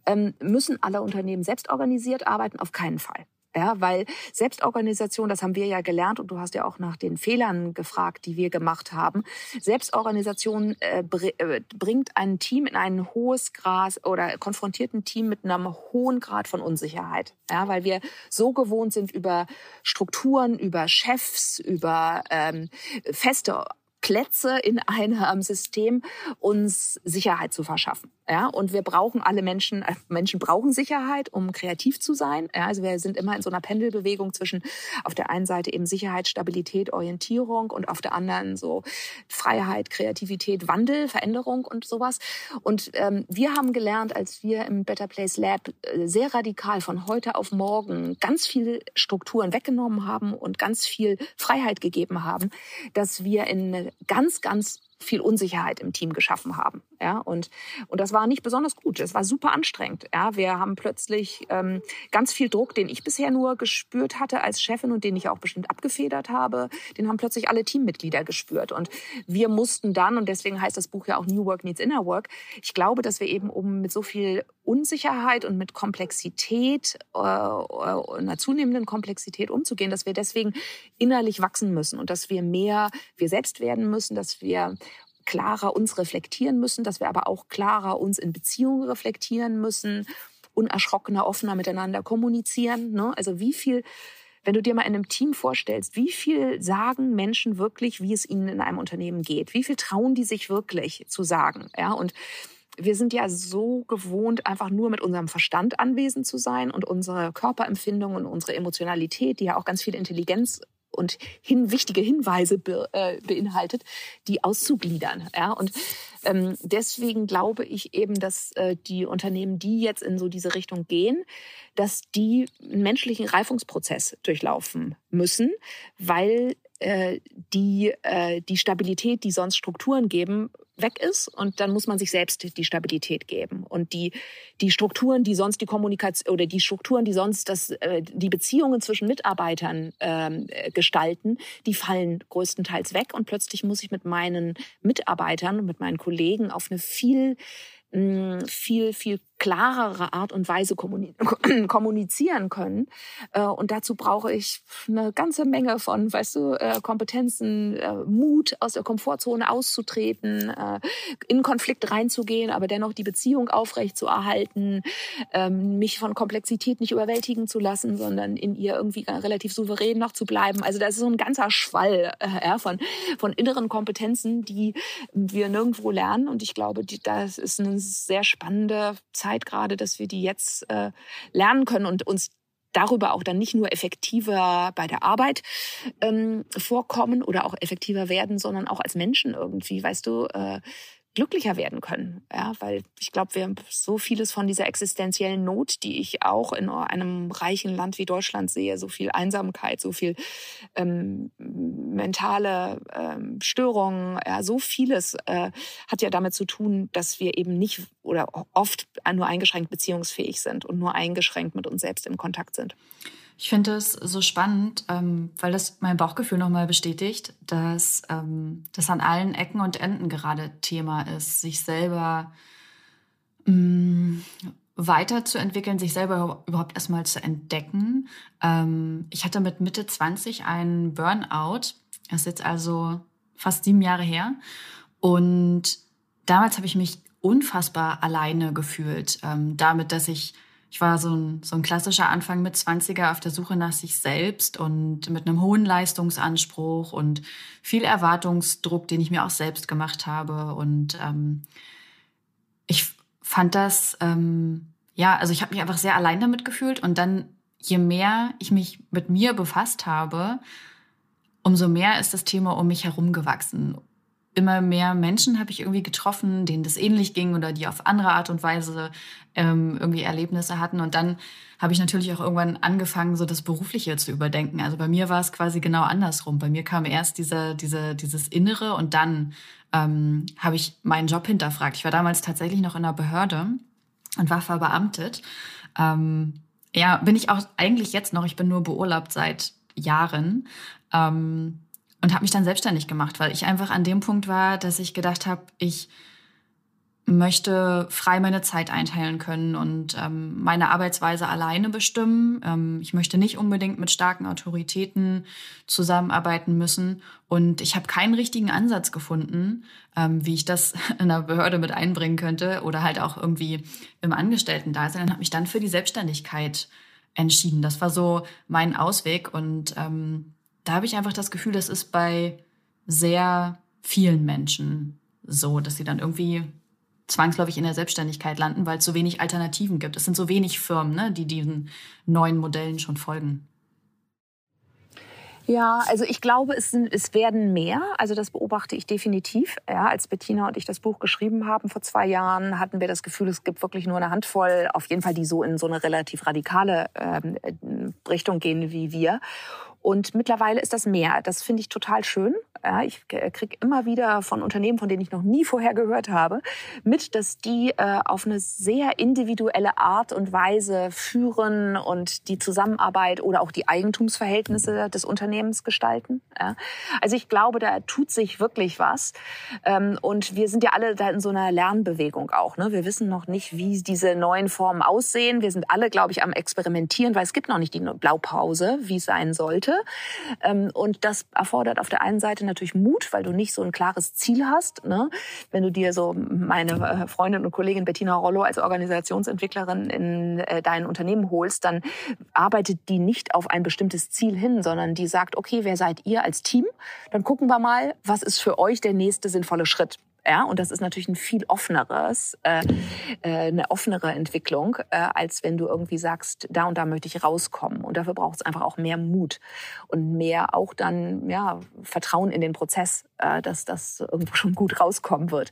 Ähm, müssen alle Unternehmen selbst organisiert arbeiten? Auf keinen Fall. Ja, weil Selbstorganisation, das haben wir ja gelernt und du hast ja auch nach den Fehlern gefragt, die wir gemacht haben. Selbstorganisation äh, äh, bringt ein Team in ein hohes Grad oder konfrontiert ein Team mit einem hohen Grad von Unsicherheit. Ja, weil wir so gewohnt sind über Strukturen, über Chefs, über ähm, feste Plätze in einem System uns Sicherheit zu verschaffen. Ja, und wir brauchen alle Menschen, äh, Menschen brauchen Sicherheit, um kreativ zu sein. Ja, also wir sind immer in so einer Pendelbewegung zwischen auf der einen Seite eben Sicherheit, Stabilität, Orientierung und auf der anderen so Freiheit, Kreativität, Wandel, Veränderung und sowas. Und ähm, wir haben gelernt, als wir im Better Place Lab äh, sehr radikal von heute auf morgen ganz viel Strukturen weggenommen haben und ganz viel Freiheit gegeben haben, dass wir in eine ganz, ganz viel Unsicherheit im Team geschaffen haben. Ja, und, und das war nicht besonders gut. Es war super anstrengend. Ja, wir haben plötzlich ähm, ganz viel Druck, den ich bisher nur gespürt hatte als Chefin und den ich auch bestimmt abgefedert habe, den haben plötzlich alle Teammitglieder gespürt. Und wir mussten dann, und deswegen heißt das Buch ja auch New Work Needs Inner Work, ich glaube, dass wir eben um mit so viel Unsicherheit und mit Komplexität, äh, äh einer zunehmenden Komplexität umzugehen, dass wir deswegen innerlich wachsen müssen und dass wir mehr wir selbst werden müssen, dass wir klarer uns reflektieren müssen, dass wir aber auch klarer uns in Beziehungen reflektieren müssen, unerschrockener, offener miteinander kommunizieren. Ne? Also wie viel, wenn du dir mal in einem Team vorstellst, wie viel sagen Menschen wirklich, wie es ihnen in einem Unternehmen geht? Wie viel trauen die sich wirklich zu sagen? Ja, und wir sind ja so gewohnt, einfach nur mit unserem Verstand anwesend zu sein und unsere Körperempfindung und unsere Emotionalität, die ja auch ganz viel Intelligenz und hin, wichtige Hinweise be, äh, beinhaltet, die auszugliedern. Ja? Und ähm, deswegen glaube ich eben, dass äh, die Unternehmen, die jetzt in so diese Richtung gehen, dass die einen menschlichen Reifungsprozess durchlaufen müssen, weil äh, die, äh, die Stabilität, die sonst Strukturen geben, weg ist und dann muss man sich selbst die Stabilität geben. Und die die Strukturen, die sonst die Kommunikation oder die Strukturen, die sonst das äh, die Beziehungen zwischen Mitarbeitern ähm, gestalten, die fallen größtenteils weg. Und plötzlich muss ich mit meinen Mitarbeitern und mit meinen Kollegen auf eine viel viel viel klarere Art und Weise [CLEARS THROAT] kommunizieren können. Äh, und dazu brauche ich eine ganze Menge von, weißt du, äh, Kompetenzen, äh, Mut, aus der Komfortzone auszutreten, in Konflikt reinzugehen, aber dennoch die Beziehung aufrecht zu erhalten, ähm, mich von Komplexität nicht überwältigen zu lassen, sondern in ihr irgendwie relativ souverän noch zu bleiben. Also das ist so ein ganzer Schwall von, von inneren Kompetenzen, die wir nirgendwo lernen. Und ich glaube, das ist eine sehr spannende Zeit gerade, dass wir die jetzt äh, lernen können und uns darüber auch dann nicht nur effektiver bei der Arbeit ähm, vorkommen oder auch effektiver werden, sondern auch als Menschen irgendwie, weißt du, äh, glücklicher werden können. Ja, weil ich glaube, wir haben so vieles von dieser existenziellen Not, die ich auch in einem reichen Land wie Deutschland sehe, so viel Einsamkeit, so viel ähm, mentale ähm, Störungen, ja, so vieles äh, hat ja damit zu tun, dass wir eben nicht oder oft nur eingeschränkt beziehungsfähig sind und nur eingeschränkt mit uns selbst im Kontakt sind. Ich finde es so spannend, ähm, weil das mein Bauchgefühl nochmal bestätigt, dass ähm, das an allen Ecken und Enden gerade Thema ist, sich selber mh, mm, weiterzuentwickeln, sich selber überhaupt erstmal zu entdecken. Ähm, ich hatte mit Mitte 20 einen Burnout. Das ist jetzt also fast sieben Jahre her. Und damals habe ich mich unfassbar alleine gefühlt, ähm, damit, dass ich ich war so ein, so ein klassischer Anfang mit 20er auf der Suche nach sich selbst und mit einem hohen Leistungsanspruch und viel Erwartungsdruck, den ich mir auch selbst gemacht habe. Und ähm, ich fand das, ähm, ja, also ich habe mich einfach sehr allein damit gefühlt. Und dann, je mehr ich mich mit mir befasst habe, umso mehr ist das Thema um mich herum gewachsen immer mehr Menschen habe ich irgendwie getroffen, denen das ähnlich ging oder die auf andere Art und Weise ähm, irgendwie Erlebnisse hatten. Und dann habe ich natürlich auch irgendwann angefangen, so das Berufliche zu überdenken. Also bei mir war es quasi genau andersrum. Bei mir kam erst diese, diese, dieses Innere und dann ähm, habe ich meinen Job hinterfragt. Ich war damals tatsächlich noch in einer Behörde und war verbeamtet. Ähm, ja, bin ich auch eigentlich jetzt noch. Ich bin nur beurlaubt seit Jahren. Ähm, und habe mich dann selbstständig gemacht, weil ich einfach an dem Punkt war, dass ich gedacht habe, ich möchte frei meine Zeit einteilen können und ähm, meine Arbeitsweise alleine bestimmen. Ähm, ich möchte nicht unbedingt mit starken Autoritäten zusammenarbeiten müssen. Und ich habe keinen richtigen Ansatz gefunden, ähm, wie ich das [LAUGHS] in der Behörde mit einbringen könnte oder halt auch irgendwie im Angestellten-Dasein. Und habe mich dann für die Selbstständigkeit entschieden. Das war so mein Ausweg und ähm, da habe ich einfach das Gefühl, das ist bei sehr vielen Menschen so, dass sie dann irgendwie zwangsläufig in der Selbstständigkeit landen, weil es so wenig Alternativen gibt. Es sind so wenig Firmen, ne, die diesen neuen Modellen schon folgen. Ja, also ich glaube, es, sind, es werden mehr. Also das beobachte ich definitiv. Ja, als Bettina und ich das Buch geschrieben haben vor zwei Jahren, hatten wir das Gefühl, es gibt wirklich nur eine Handvoll, auf jeden Fall, die so in so eine relativ radikale ähm, Richtung gehen wie wir. Und mittlerweile ist das mehr. Das finde ich total schön. Ja, ich kriege immer wieder von Unternehmen, von denen ich noch nie vorher gehört habe, mit, dass die äh, auf eine sehr individuelle Art und Weise führen und die Zusammenarbeit oder auch die Eigentumsverhältnisse des Unternehmens gestalten. Ja. Also ich glaube, da tut sich wirklich was. Ähm, und wir sind ja alle da in so einer Lernbewegung auch. Ne? Wir wissen noch nicht, wie diese neuen Formen aussehen. Wir sind alle, glaube ich, am Experimentieren, weil es gibt noch nicht die Blaupause, wie es sein sollte. Ähm, und das erfordert auf der einen Seite natürlich Mut, weil du nicht so ein klares Ziel hast. Ne? Wenn du dir so meine äh, Freundin und Kollegin Bettina Rollo als Organisationsentwicklerin in äh, dein Unternehmen holst, dann arbeitet die nicht auf ein bestimmtes Ziel hin, sondern die sagt, okay, wer seid ihr als Team? Dann gucken wir mal, was ist für euch der nächste sinnvolle Schritt. Ja, und das ist natürlich ein viel offeneres, äh, äh, eine offenere Entwicklung, äh, als wenn du irgendwie sagst, da und da möchte ich rauskommen. Und dafür braucht es einfach auch mehr Mut und mehr auch dann ja Vertrauen in den Prozess, äh, dass das irgendwo [LAUGHS] schon gut rauskommen wird.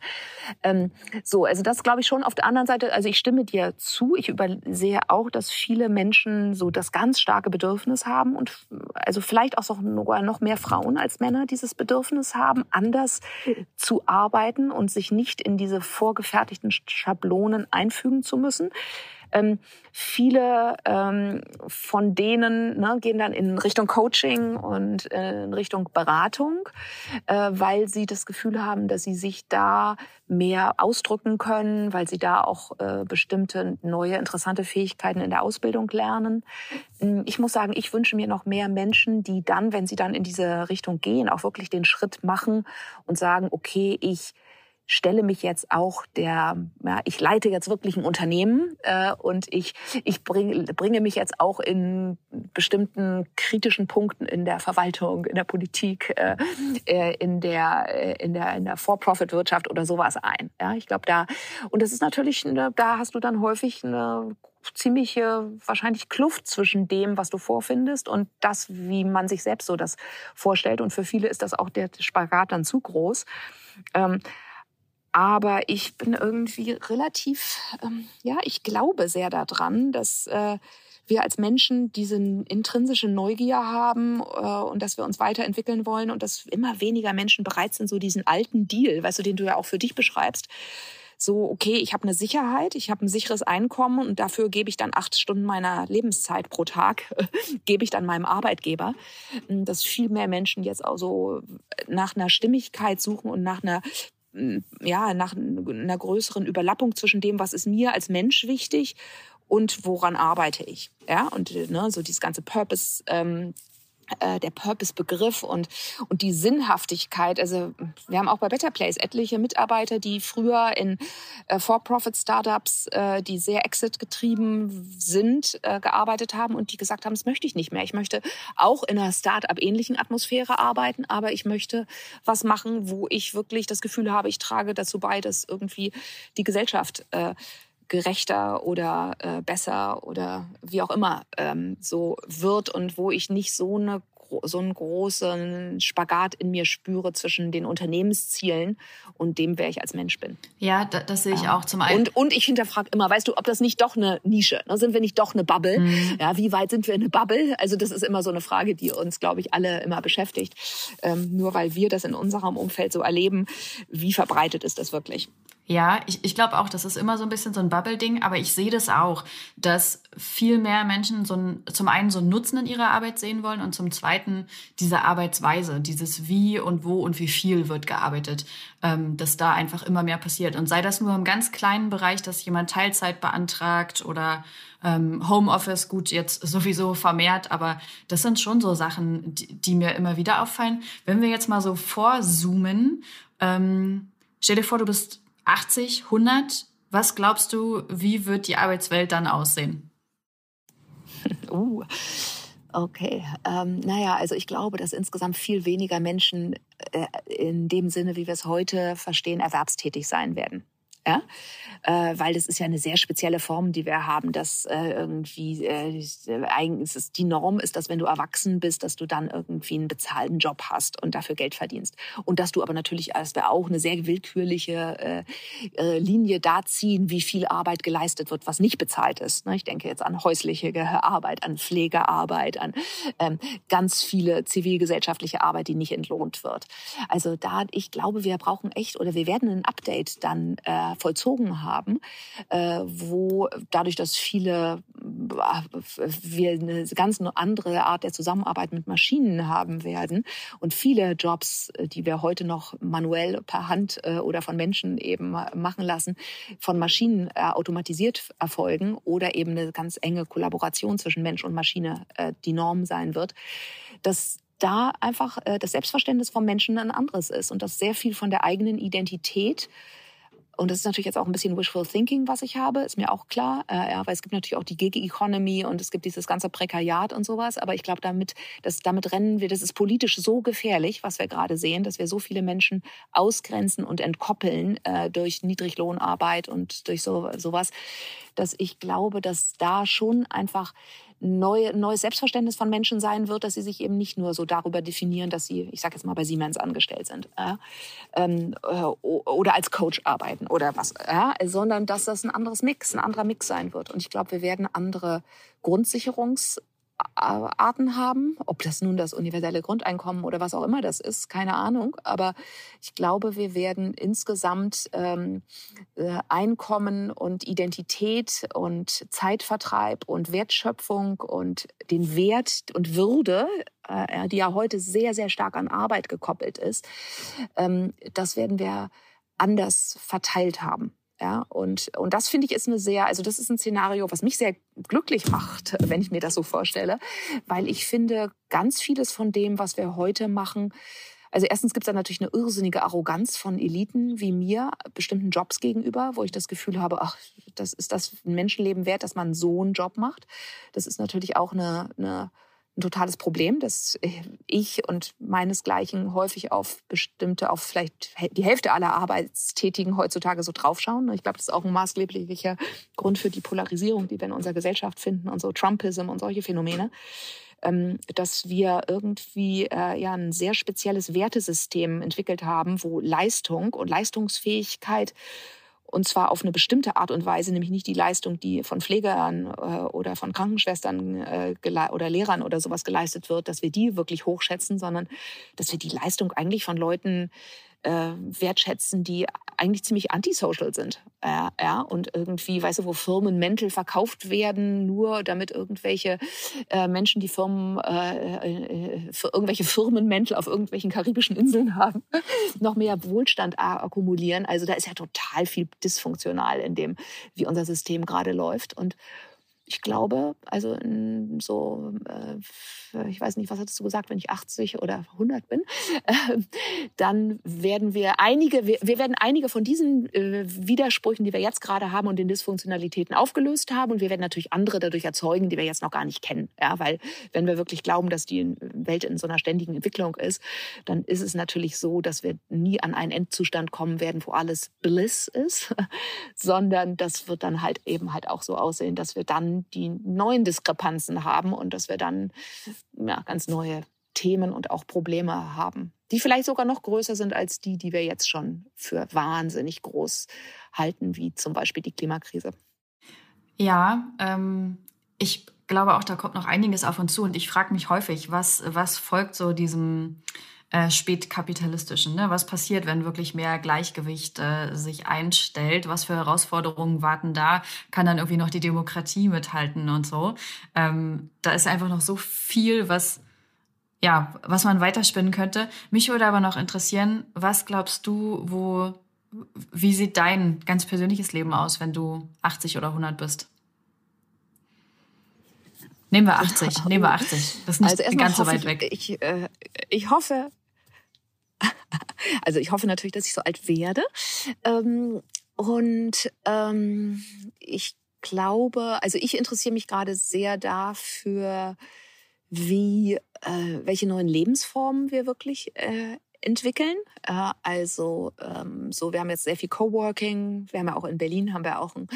Ähm, so, also das glaube ich schon. Auf der anderen Seite, also ich stimme dir zu. Ich übersehe auch, dass viele Menschen so das ganz starke Bedürfnis haben und also vielleicht auch sogar noch mehr Frauen als Männer dieses Bedürfnis haben, anders zu arbeiten arbeiten und sich nicht in diese vorgefertigten Schablonen einfügen zu müssen. Ähm, viele ähm, von denen ne, gehen dann in Richtung Coaching und äh, in Richtung Beratung, äh, weil sie das Gefühl haben, dass sie sich da mehr ausdrücken können, weil sie da auch äh, bestimmte neue interessante Fähigkeiten in der Ausbildung lernen. Hm, ich muss sagen, ich wünsche mir noch mehr Menschen, die dann, wenn sie dann in diese Richtung gehen, auch wirklich den Schritt machen und sagen, okay, ich stelle mich jetzt auch der, ja, ich leite jetzt wirklich ein Unternehmen äh, und ich, ich bring, bringe mich jetzt auch in bestimmten kritischen Punkten in der Verwaltung, in der Politik, äh, äh in der, äh, in der, in der For-Profit-Wirtschaft oder sowas ein. Ja, ich glaube da, und das ist natürlich, ne, da hast du dann häufig eine ziemliche wahrscheinlich Kluft zwischen dem, was du vorfindest und das, wie man sich selbst so das vorstellt. Und für viele ist das auch der Spagat dann zu groß. Ähm, aber ich bin irgendwie relativ, ähm, ja, ich glaube sehr daran, dass äh, wir als Menschen diese intrinsische Neugier haben äh, und dass wir uns weiterentwickeln wollen und dass immer weniger Menschen bereit sind, so diesen alten Deal, weißt du, den du ja auch für dich beschreibst, so, okay, ich habe eine Sicherheit, ich habe ein sicheres Einkommen und dafür gebe ich dann acht Stunden meiner Lebenszeit pro Tag, [LAUGHS] gebe ich dann meinem Arbeitgeber. Dass viel mehr Menschen jetzt auch so nach einer Stimmigkeit suchen und nach einer ja, nach einer größeren Überlappung zwischen dem, was ist mir als Mensch wichtig und woran arbeite ich. Ja, und ne, so dieses ganze Purpose, ähm, äh, der Purpose-Begriff und, und die Sinnhaftigkeit. Also wir haben auch bei Better Place etliche Mitarbeiter, die früher in äh, For-Profit-Startups, äh, die sehr Exit-getrieben sind, äh, gearbeitet haben und die gesagt haben, das möchte ich nicht mehr. Ich möchte auch in einer Start-up-ähnlichen Atmosphäre arbeiten, aber ich möchte was machen, wo ich wirklich das Gefühl habe, ich trage dazu bei, dass irgendwie die Gesellschaft äh, gerechter oder äh, besser oder wie auch immer ähm, so wird und wo ich nicht so eine so einen großen Spagat in mir spüre zwischen den Unternehmenszielen und dem, wer ich als Mensch bin. Ja, das, das sehe ich ja. auch zum einen. Und, und ich hinterfrage immer, weißt du, ob das nicht doch eine Nische, ne? sind wir nicht doch eine Bubble? Mhm. Ja, wie weit sind wir in eine Bubble? Also das ist immer so eine Frage, die uns, glaube ich, alle immer beschäftigt. Ähm, nur weil wir das in unserem Umfeld so erleben, wie verbreitet ist das wirklich? Ja, ich, ich glaube auch, das ist immer so ein bisschen so ein Bubble-Ding, aber ich sehe das auch, dass viel mehr Menschen so ein, zum einen so einen Nutzen in ihrer Arbeit sehen wollen und zum zweiten diese Arbeitsweise, dieses wie und wo und wie viel wird gearbeitet, ähm, dass da einfach immer mehr passiert. Und sei das nur im ganz kleinen Bereich, dass jemand Teilzeit beantragt oder ähm, Homeoffice, gut, jetzt sowieso vermehrt, aber das sind schon so Sachen, die, die mir immer wieder auffallen. Wenn wir jetzt mal so vorzoomen, ähm, stell dir vor, du bist 80, 100? Was glaubst du, wie wird die Arbeitswelt dann aussehen? [LAUGHS] uh. Okay, ähm, naja, also ich glaube, dass insgesamt viel weniger Menschen äh, in dem Sinne, wie wir es heute verstehen, erwerbstätig sein werden ja? Äh, weil das ist ja eine sehr spezielle Form, die wir haben, dass äh, irgendwie äh, eigentlich ist die Norm ist, dass wenn du erwachsen bist, dass du dann irgendwie einen bezahlten Job hast und dafür Geld verdienst und dass du aber natürlich als auch eine sehr willkürliche äh, äh, Linie da ziehen, wie viel Arbeit geleistet wird, was nicht bezahlt ist. Ne? Ich denke jetzt an häusliche Arbeit, an Pflegearbeit, an ähm, ganz viele zivilgesellschaftliche Arbeit, die nicht entlohnt wird. Also da, ich glaube, wir brauchen echt oder wir werden ein Update dann äh, vollzogen haben, äh, wo dadurch, dass viele äh, wir eine ganz andere Art der Zusammenarbeit mit Maschinen haben werden und viele Jobs, äh, die wir heute noch manuell per Hand oder von Menschen eben machen lassen, von Maschinen automatisiert erfolgen oder eben eine ganz enge Kollaboration zwischen Mensch und Maschine die Norm sein wird, dass da einfach das Selbstverständnis vom Menschen ein anderes ist und dass sehr viel von der eigenen Identität und das ist natürlich jetzt auch ein bisschen wishful thinking, was ich habe, ist mir auch klar. Äh, ja, weil es gibt natürlich auch die Gig Economy und es gibt dieses ganze Prekariat und sowas. Aber ich glaube, damit, damit rennen wir, das ist politisch so gefährlich, was wir gerade sehen, dass wir so viele Menschen ausgrenzen und entkoppeln äh, durch Niedriglohnarbeit und durch so, sowas, dass ich glaube, dass da schon einfach neue, neues Selbstverständnis von Menschen sein wird, dass sie sich eben nicht nur so darüber definieren, dass sie, ich sage jetzt mal, bei Siemens angestellt sind äh, ähm, äh, oder als Coach arbeiten oder was, äh, sondern dass das ein anderes Mix, ein anderer Mix sein wird. Und ich glaube, wir werden andere Grundsicherungs Arten haben. Ob das nun das universelle Grundeinkommen oder was auch immer das ist, keine Ahnung. Aber ich glaube, wir werden insgesamt ähm, äh, Einkommen und Identität und Zeitvertreib und Wertschöpfung und den Wert und Würde, äh, die ja heute sehr, sehr stark an Arbeit gekoppelt ist, ähm, das werden wir anders verteilt haben. Ja, und, und das finde ich ist eine sehr, also das ist ein Szenario, was mich sehr glücklich macht, [LAUGHS] wenn ich mir das so vorstelle, weil ich finde, ganz vieles von dem, was wir heute machen, also erstens gibt es da natürlich eine irrsinnige Arroganz von Eliten wie mir, bestimmten Jobs gegenüber, wo ich das Gefühl habe, ach, das ist das ein Menschenleben wert, dass man so einen Job macht. Das ist natürlich auch eine, eine ein totales Problem, dass ich und meinesgleichen häufig auf bestimmte, auf vielleicht die Hälfte aller Arbeitstätigen heutzutage so draufschauen. Ich glaube, das ist auch ein maßgeblicher Grund für die Polarisierung, die wir in unserer Gesellschaft finden und so Trumpism und solche Phänomene ähm, dass wir irgendwie äh, ja ein sehr spezielles Wertesystem entwickelt haben, wo Leistung und Leistungsfähigkeit und zwar auf eine bestimmte Art und Weise, nämlich nicht die Leistung, die von Pflegern äh, oder von Krankenschwestern äh, oder Lehrern oder sowas geleistet wird, dass wir die wirklich hochschätzen, sondern dass wir die Leistung eigentlich von Leuten äh, wertschätzen, die eigentlich ziemlich antisocial sind. Äh, ja, und irgendwie, weißt du, wo Firmenmäntel verkauft werden, nur damit irgendwelche äh, Menschen, die Firmen äh, äh, für irgendwelche Firmenmäntel auf irgendwelchen karibischen Inseln haben, [LAUGHS] noch mehr Wohlstand akkumulieren. Also da ist ja total viel dysfunktional in dem, wie unser System gerade läuft. Und ich glaube, also so, äh, ich weiß nicht, was hattest du gesagt, wenn ich 80 oder 100 bin, [LAUGHS] äh, dann werden wir einige, wir, wir werden einige von diesen äh, Widersprüchen, die wir jetzt gerade haben und den Dysfunktionalitäten aufgelöst haben und wir werden natürlich andere dadurch erzeugen, die wir jetzt noch gar nicht kennen. Ja, weil wenn wir wirklich glauben, dass die Welt in so einer ständigen Entwicklung ist, dann ist es natürlich so, dass wir nie an einen Endzustand kommen werden, wo alles Bliss ist, [LAUGHS] sondern das wird dann halt eben halt auch so aussehen, dass wir dann die neuen Diskrepanzen haben und dass wir dann ja, ganz neue Themen und auch Probleme haben, die vielleicht sogar noch größer sind als die, die wir jetzt schon für wahnsinnig groß halten, wie zum Beispiel die Klimakrise. Ja, ähm, ich glaube auch, da kommt noch einiges auf uns zu und ich frage mich häufig, was, was folgt so diesem äh, spätkapitalistischen. Ne? Was passiert, wenn wirklich mehr Gleichgewicht äh, sich einstellt? Was für Herausforderungen warten da? Kann dann irgendwie noch die Demokratie mithalten und so? Ähm, da ist einfach noch so viel, was ja, was man weiterspinnen könnte. Mich würde aber noch interessieren, was glaubst du, wo, wie sieht dein ganz persönliches Leben aus, wenn du 80 oder 100 bist? Nehmen wir 80, nehmen wir 80. Das ist nicht also ganz so weit weg. Ich, äh, ich hoffe, [LAUGHS] also ich hoffe natürlich, dass ich so alt werde. Ähm, und ähm, ich glaube, also ich interessiere mich gerade sehr dafür, wie, äh, welche neuen Lebensformen wir wirklich äh, entwickeln. Äh, also ähm, so, wir haben jetzt sehr viel Coworking. Wir haben ja auch in Berlin haben wir auch ein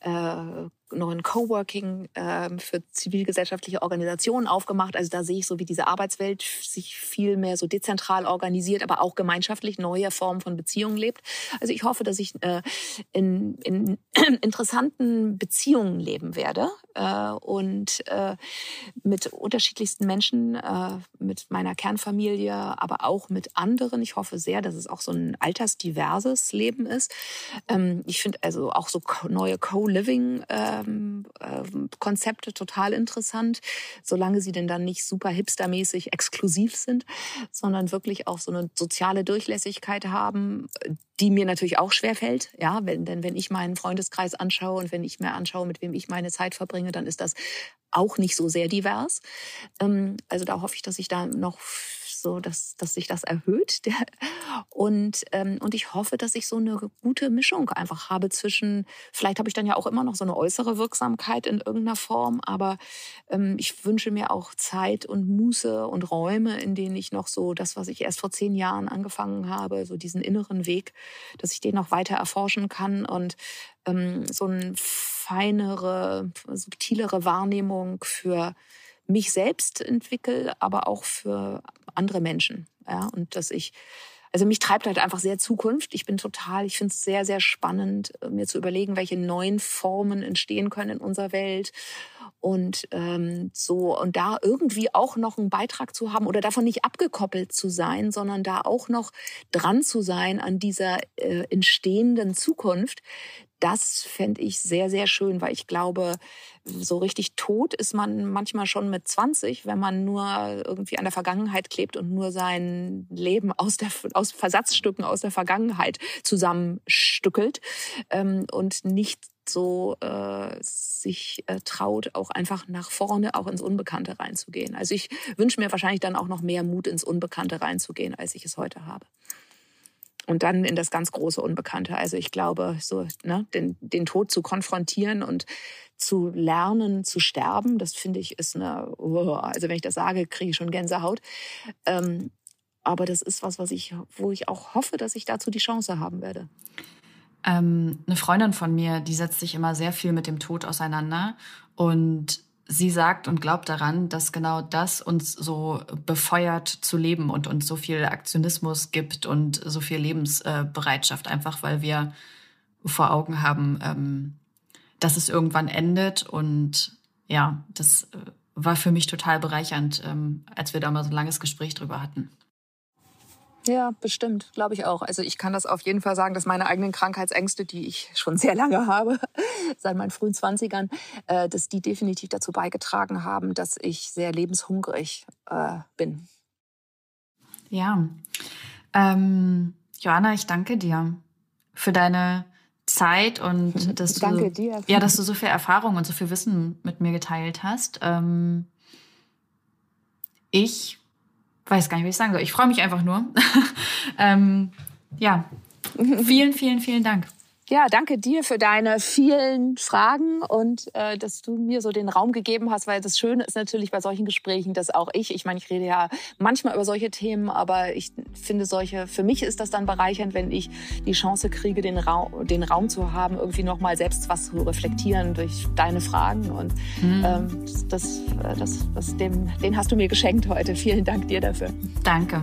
äh, neuen Coworking ähm, für zivilgesellschaftliche Organisationen aufgemacht. Also da sehe ich so, wie diese Arbeitswelt sich viel mehr so dezentral organisiert, aber auch gemeinschaftlich neue Formen von Beziehungen lebt. Also ich hoffe, dass ich äh, in, in [CLEARS THROAT] interessanten Beziehungen leben werde äh, und äh, mit unterschiedlichsten Menschen, äh, mit meiner Kernfamilie, aber auch mit anderen. Ich hoffe sehr, dass es auch so ein altersdiverses Leben ist. Ähm, ich finde also auch so neue Co-Living äh, ähm, ähm, Konzepte total interessant, solange sie denn dann nicht super hipstermäßig exklusiv sind, sondern wirklich auch so eine soziale Durchlässigkeit haben, die mir natürlich auch schwerfällt. Ja, wenn, denn wenn ich meinen Freundeskreis anschaue und wenn ich mir anschaue, mit wem ich meine Zeit verbringe, dann ist das auch nicht so sehr divers. Ähm, also da hoffe ich, dass ich da noch so, dass, dass sich das erhöht. [LAUGHS] Und, ähm, und ich hoffe, dass ich so eine gute Mischung einfach habe zwischen, vielleicht habe ich dann ja auch immer noch so eine äußere Wirksamkeit in irgendeiner Form, aber ähm, ich wünsche mir auch Zeit und Muße und Räume, in denen ich noch so das, was ich erst vor zehn Jahren angefangen habe, so diesen inneren Weg, dass ich den noch weiter erforschen kann und ähm, so eine feinere, subtilere Wahrnehmung für mich selbst entwickle, aber auch für andere Menschen. Ja, und dass ich, also mich treibt halt einfach sehr Zukunft. Ich bin total, ich finde es sehr, sehr spannend, äh, mir zu überlegen, welche neuen Formen entstehen können in unserer Welt und ähm, so und da irgendwie auch noch einen Beitrag zu haben oder davon nicht abgekoppelt zu sein, sondern da auch noch dran zu sein an dieser äh, entstehenden Zukunft, das fände ich sehr, sehr schön, weil ich glaube, so richtig tot ist man manchmal schon mit 20, wenn man nur irgendwie an der Vergangenheit klebt und nur sein Leben aus, der, aus Versatzstücken aus der Vergangenheit zusammenstückelt ähm, und nicht so äh, sich äh, traut, auch einfach nach vorne, auch ins Unbekannte reinzugehen. Also ich wünsche mir wahrscheinlich dann auch noch mehr Mut ins Unbekannte reinzugehen, als ich es heute habe. Und dann in das ganz große Unbekannte. Also ich glaube, so ne, den, den Tod zu konfrontieren und zu lernen, zu sterben, das finde ich ist eine, oh, also wenn ich das sage, kriege ich schon Gänsehaut. Ähm, aber das ist was, was ich, wo ich auch hoffe, dass ich dazu die Chance haben werde. Ähm, eine Freundin von mir, die setzt sich immer sehr viel mit dem Tod auseinander und sie sagt und glaubt daran, dass genau das uns so befeuert zu leben und uns so viel Aktionismus gibt und so viel Lebensbereitschaft, einfach weil wir vor Augen haben, ähm, dass es irgendwann endet. Und ja, das äh, war für mich total bereichernd, ähm, als wir da mal so ein langes Gespräch drüber hatten. Ja, bestimmt, glaube ich auch. Also ich kann das auf jeden Fall sagen, dass meine eigenen Krankheitsängste, die ich schon sehr lange habe, [LAUGHS] seit meinen frühen Zwanzigern, äh, dass die definitiv dazu beigetragen haben, dass ich sehr lebenshungrig äh, bin. Ja, ähm, Joanna, ich danke dir für deine Zeit und [LAUGHS] dass du, ja, dass du so viel Erfahrung und so viel Wissen mit mir geteilt hast. Ähm, ich weiß gar nicht, wie ich sagen soll. Ich freue mich einfach nur. [LAUGHS] ähm, ja, vielen, vielen, vielen Dank. Ja, danke dir für deine vielen Fragen und äh, dass du mir so den Raum gegeben hast, weil das Schöne ist natürlich bei solchen Gesprächen, dass auch ich, ich meine, ich rede ja manchmal über solche Themen, aber ich finde solche, für mich ist das dann bereichernd, wenn ich die Chance kriege, den Raum, den Raum zu haben, irgendwie nochmal selbst was zu reflektieren durch deine Fragen und mhm. ähm, das, das, das, dem, den hast du mir geschenkt heute. Vielen Dank dir dafür. Danke.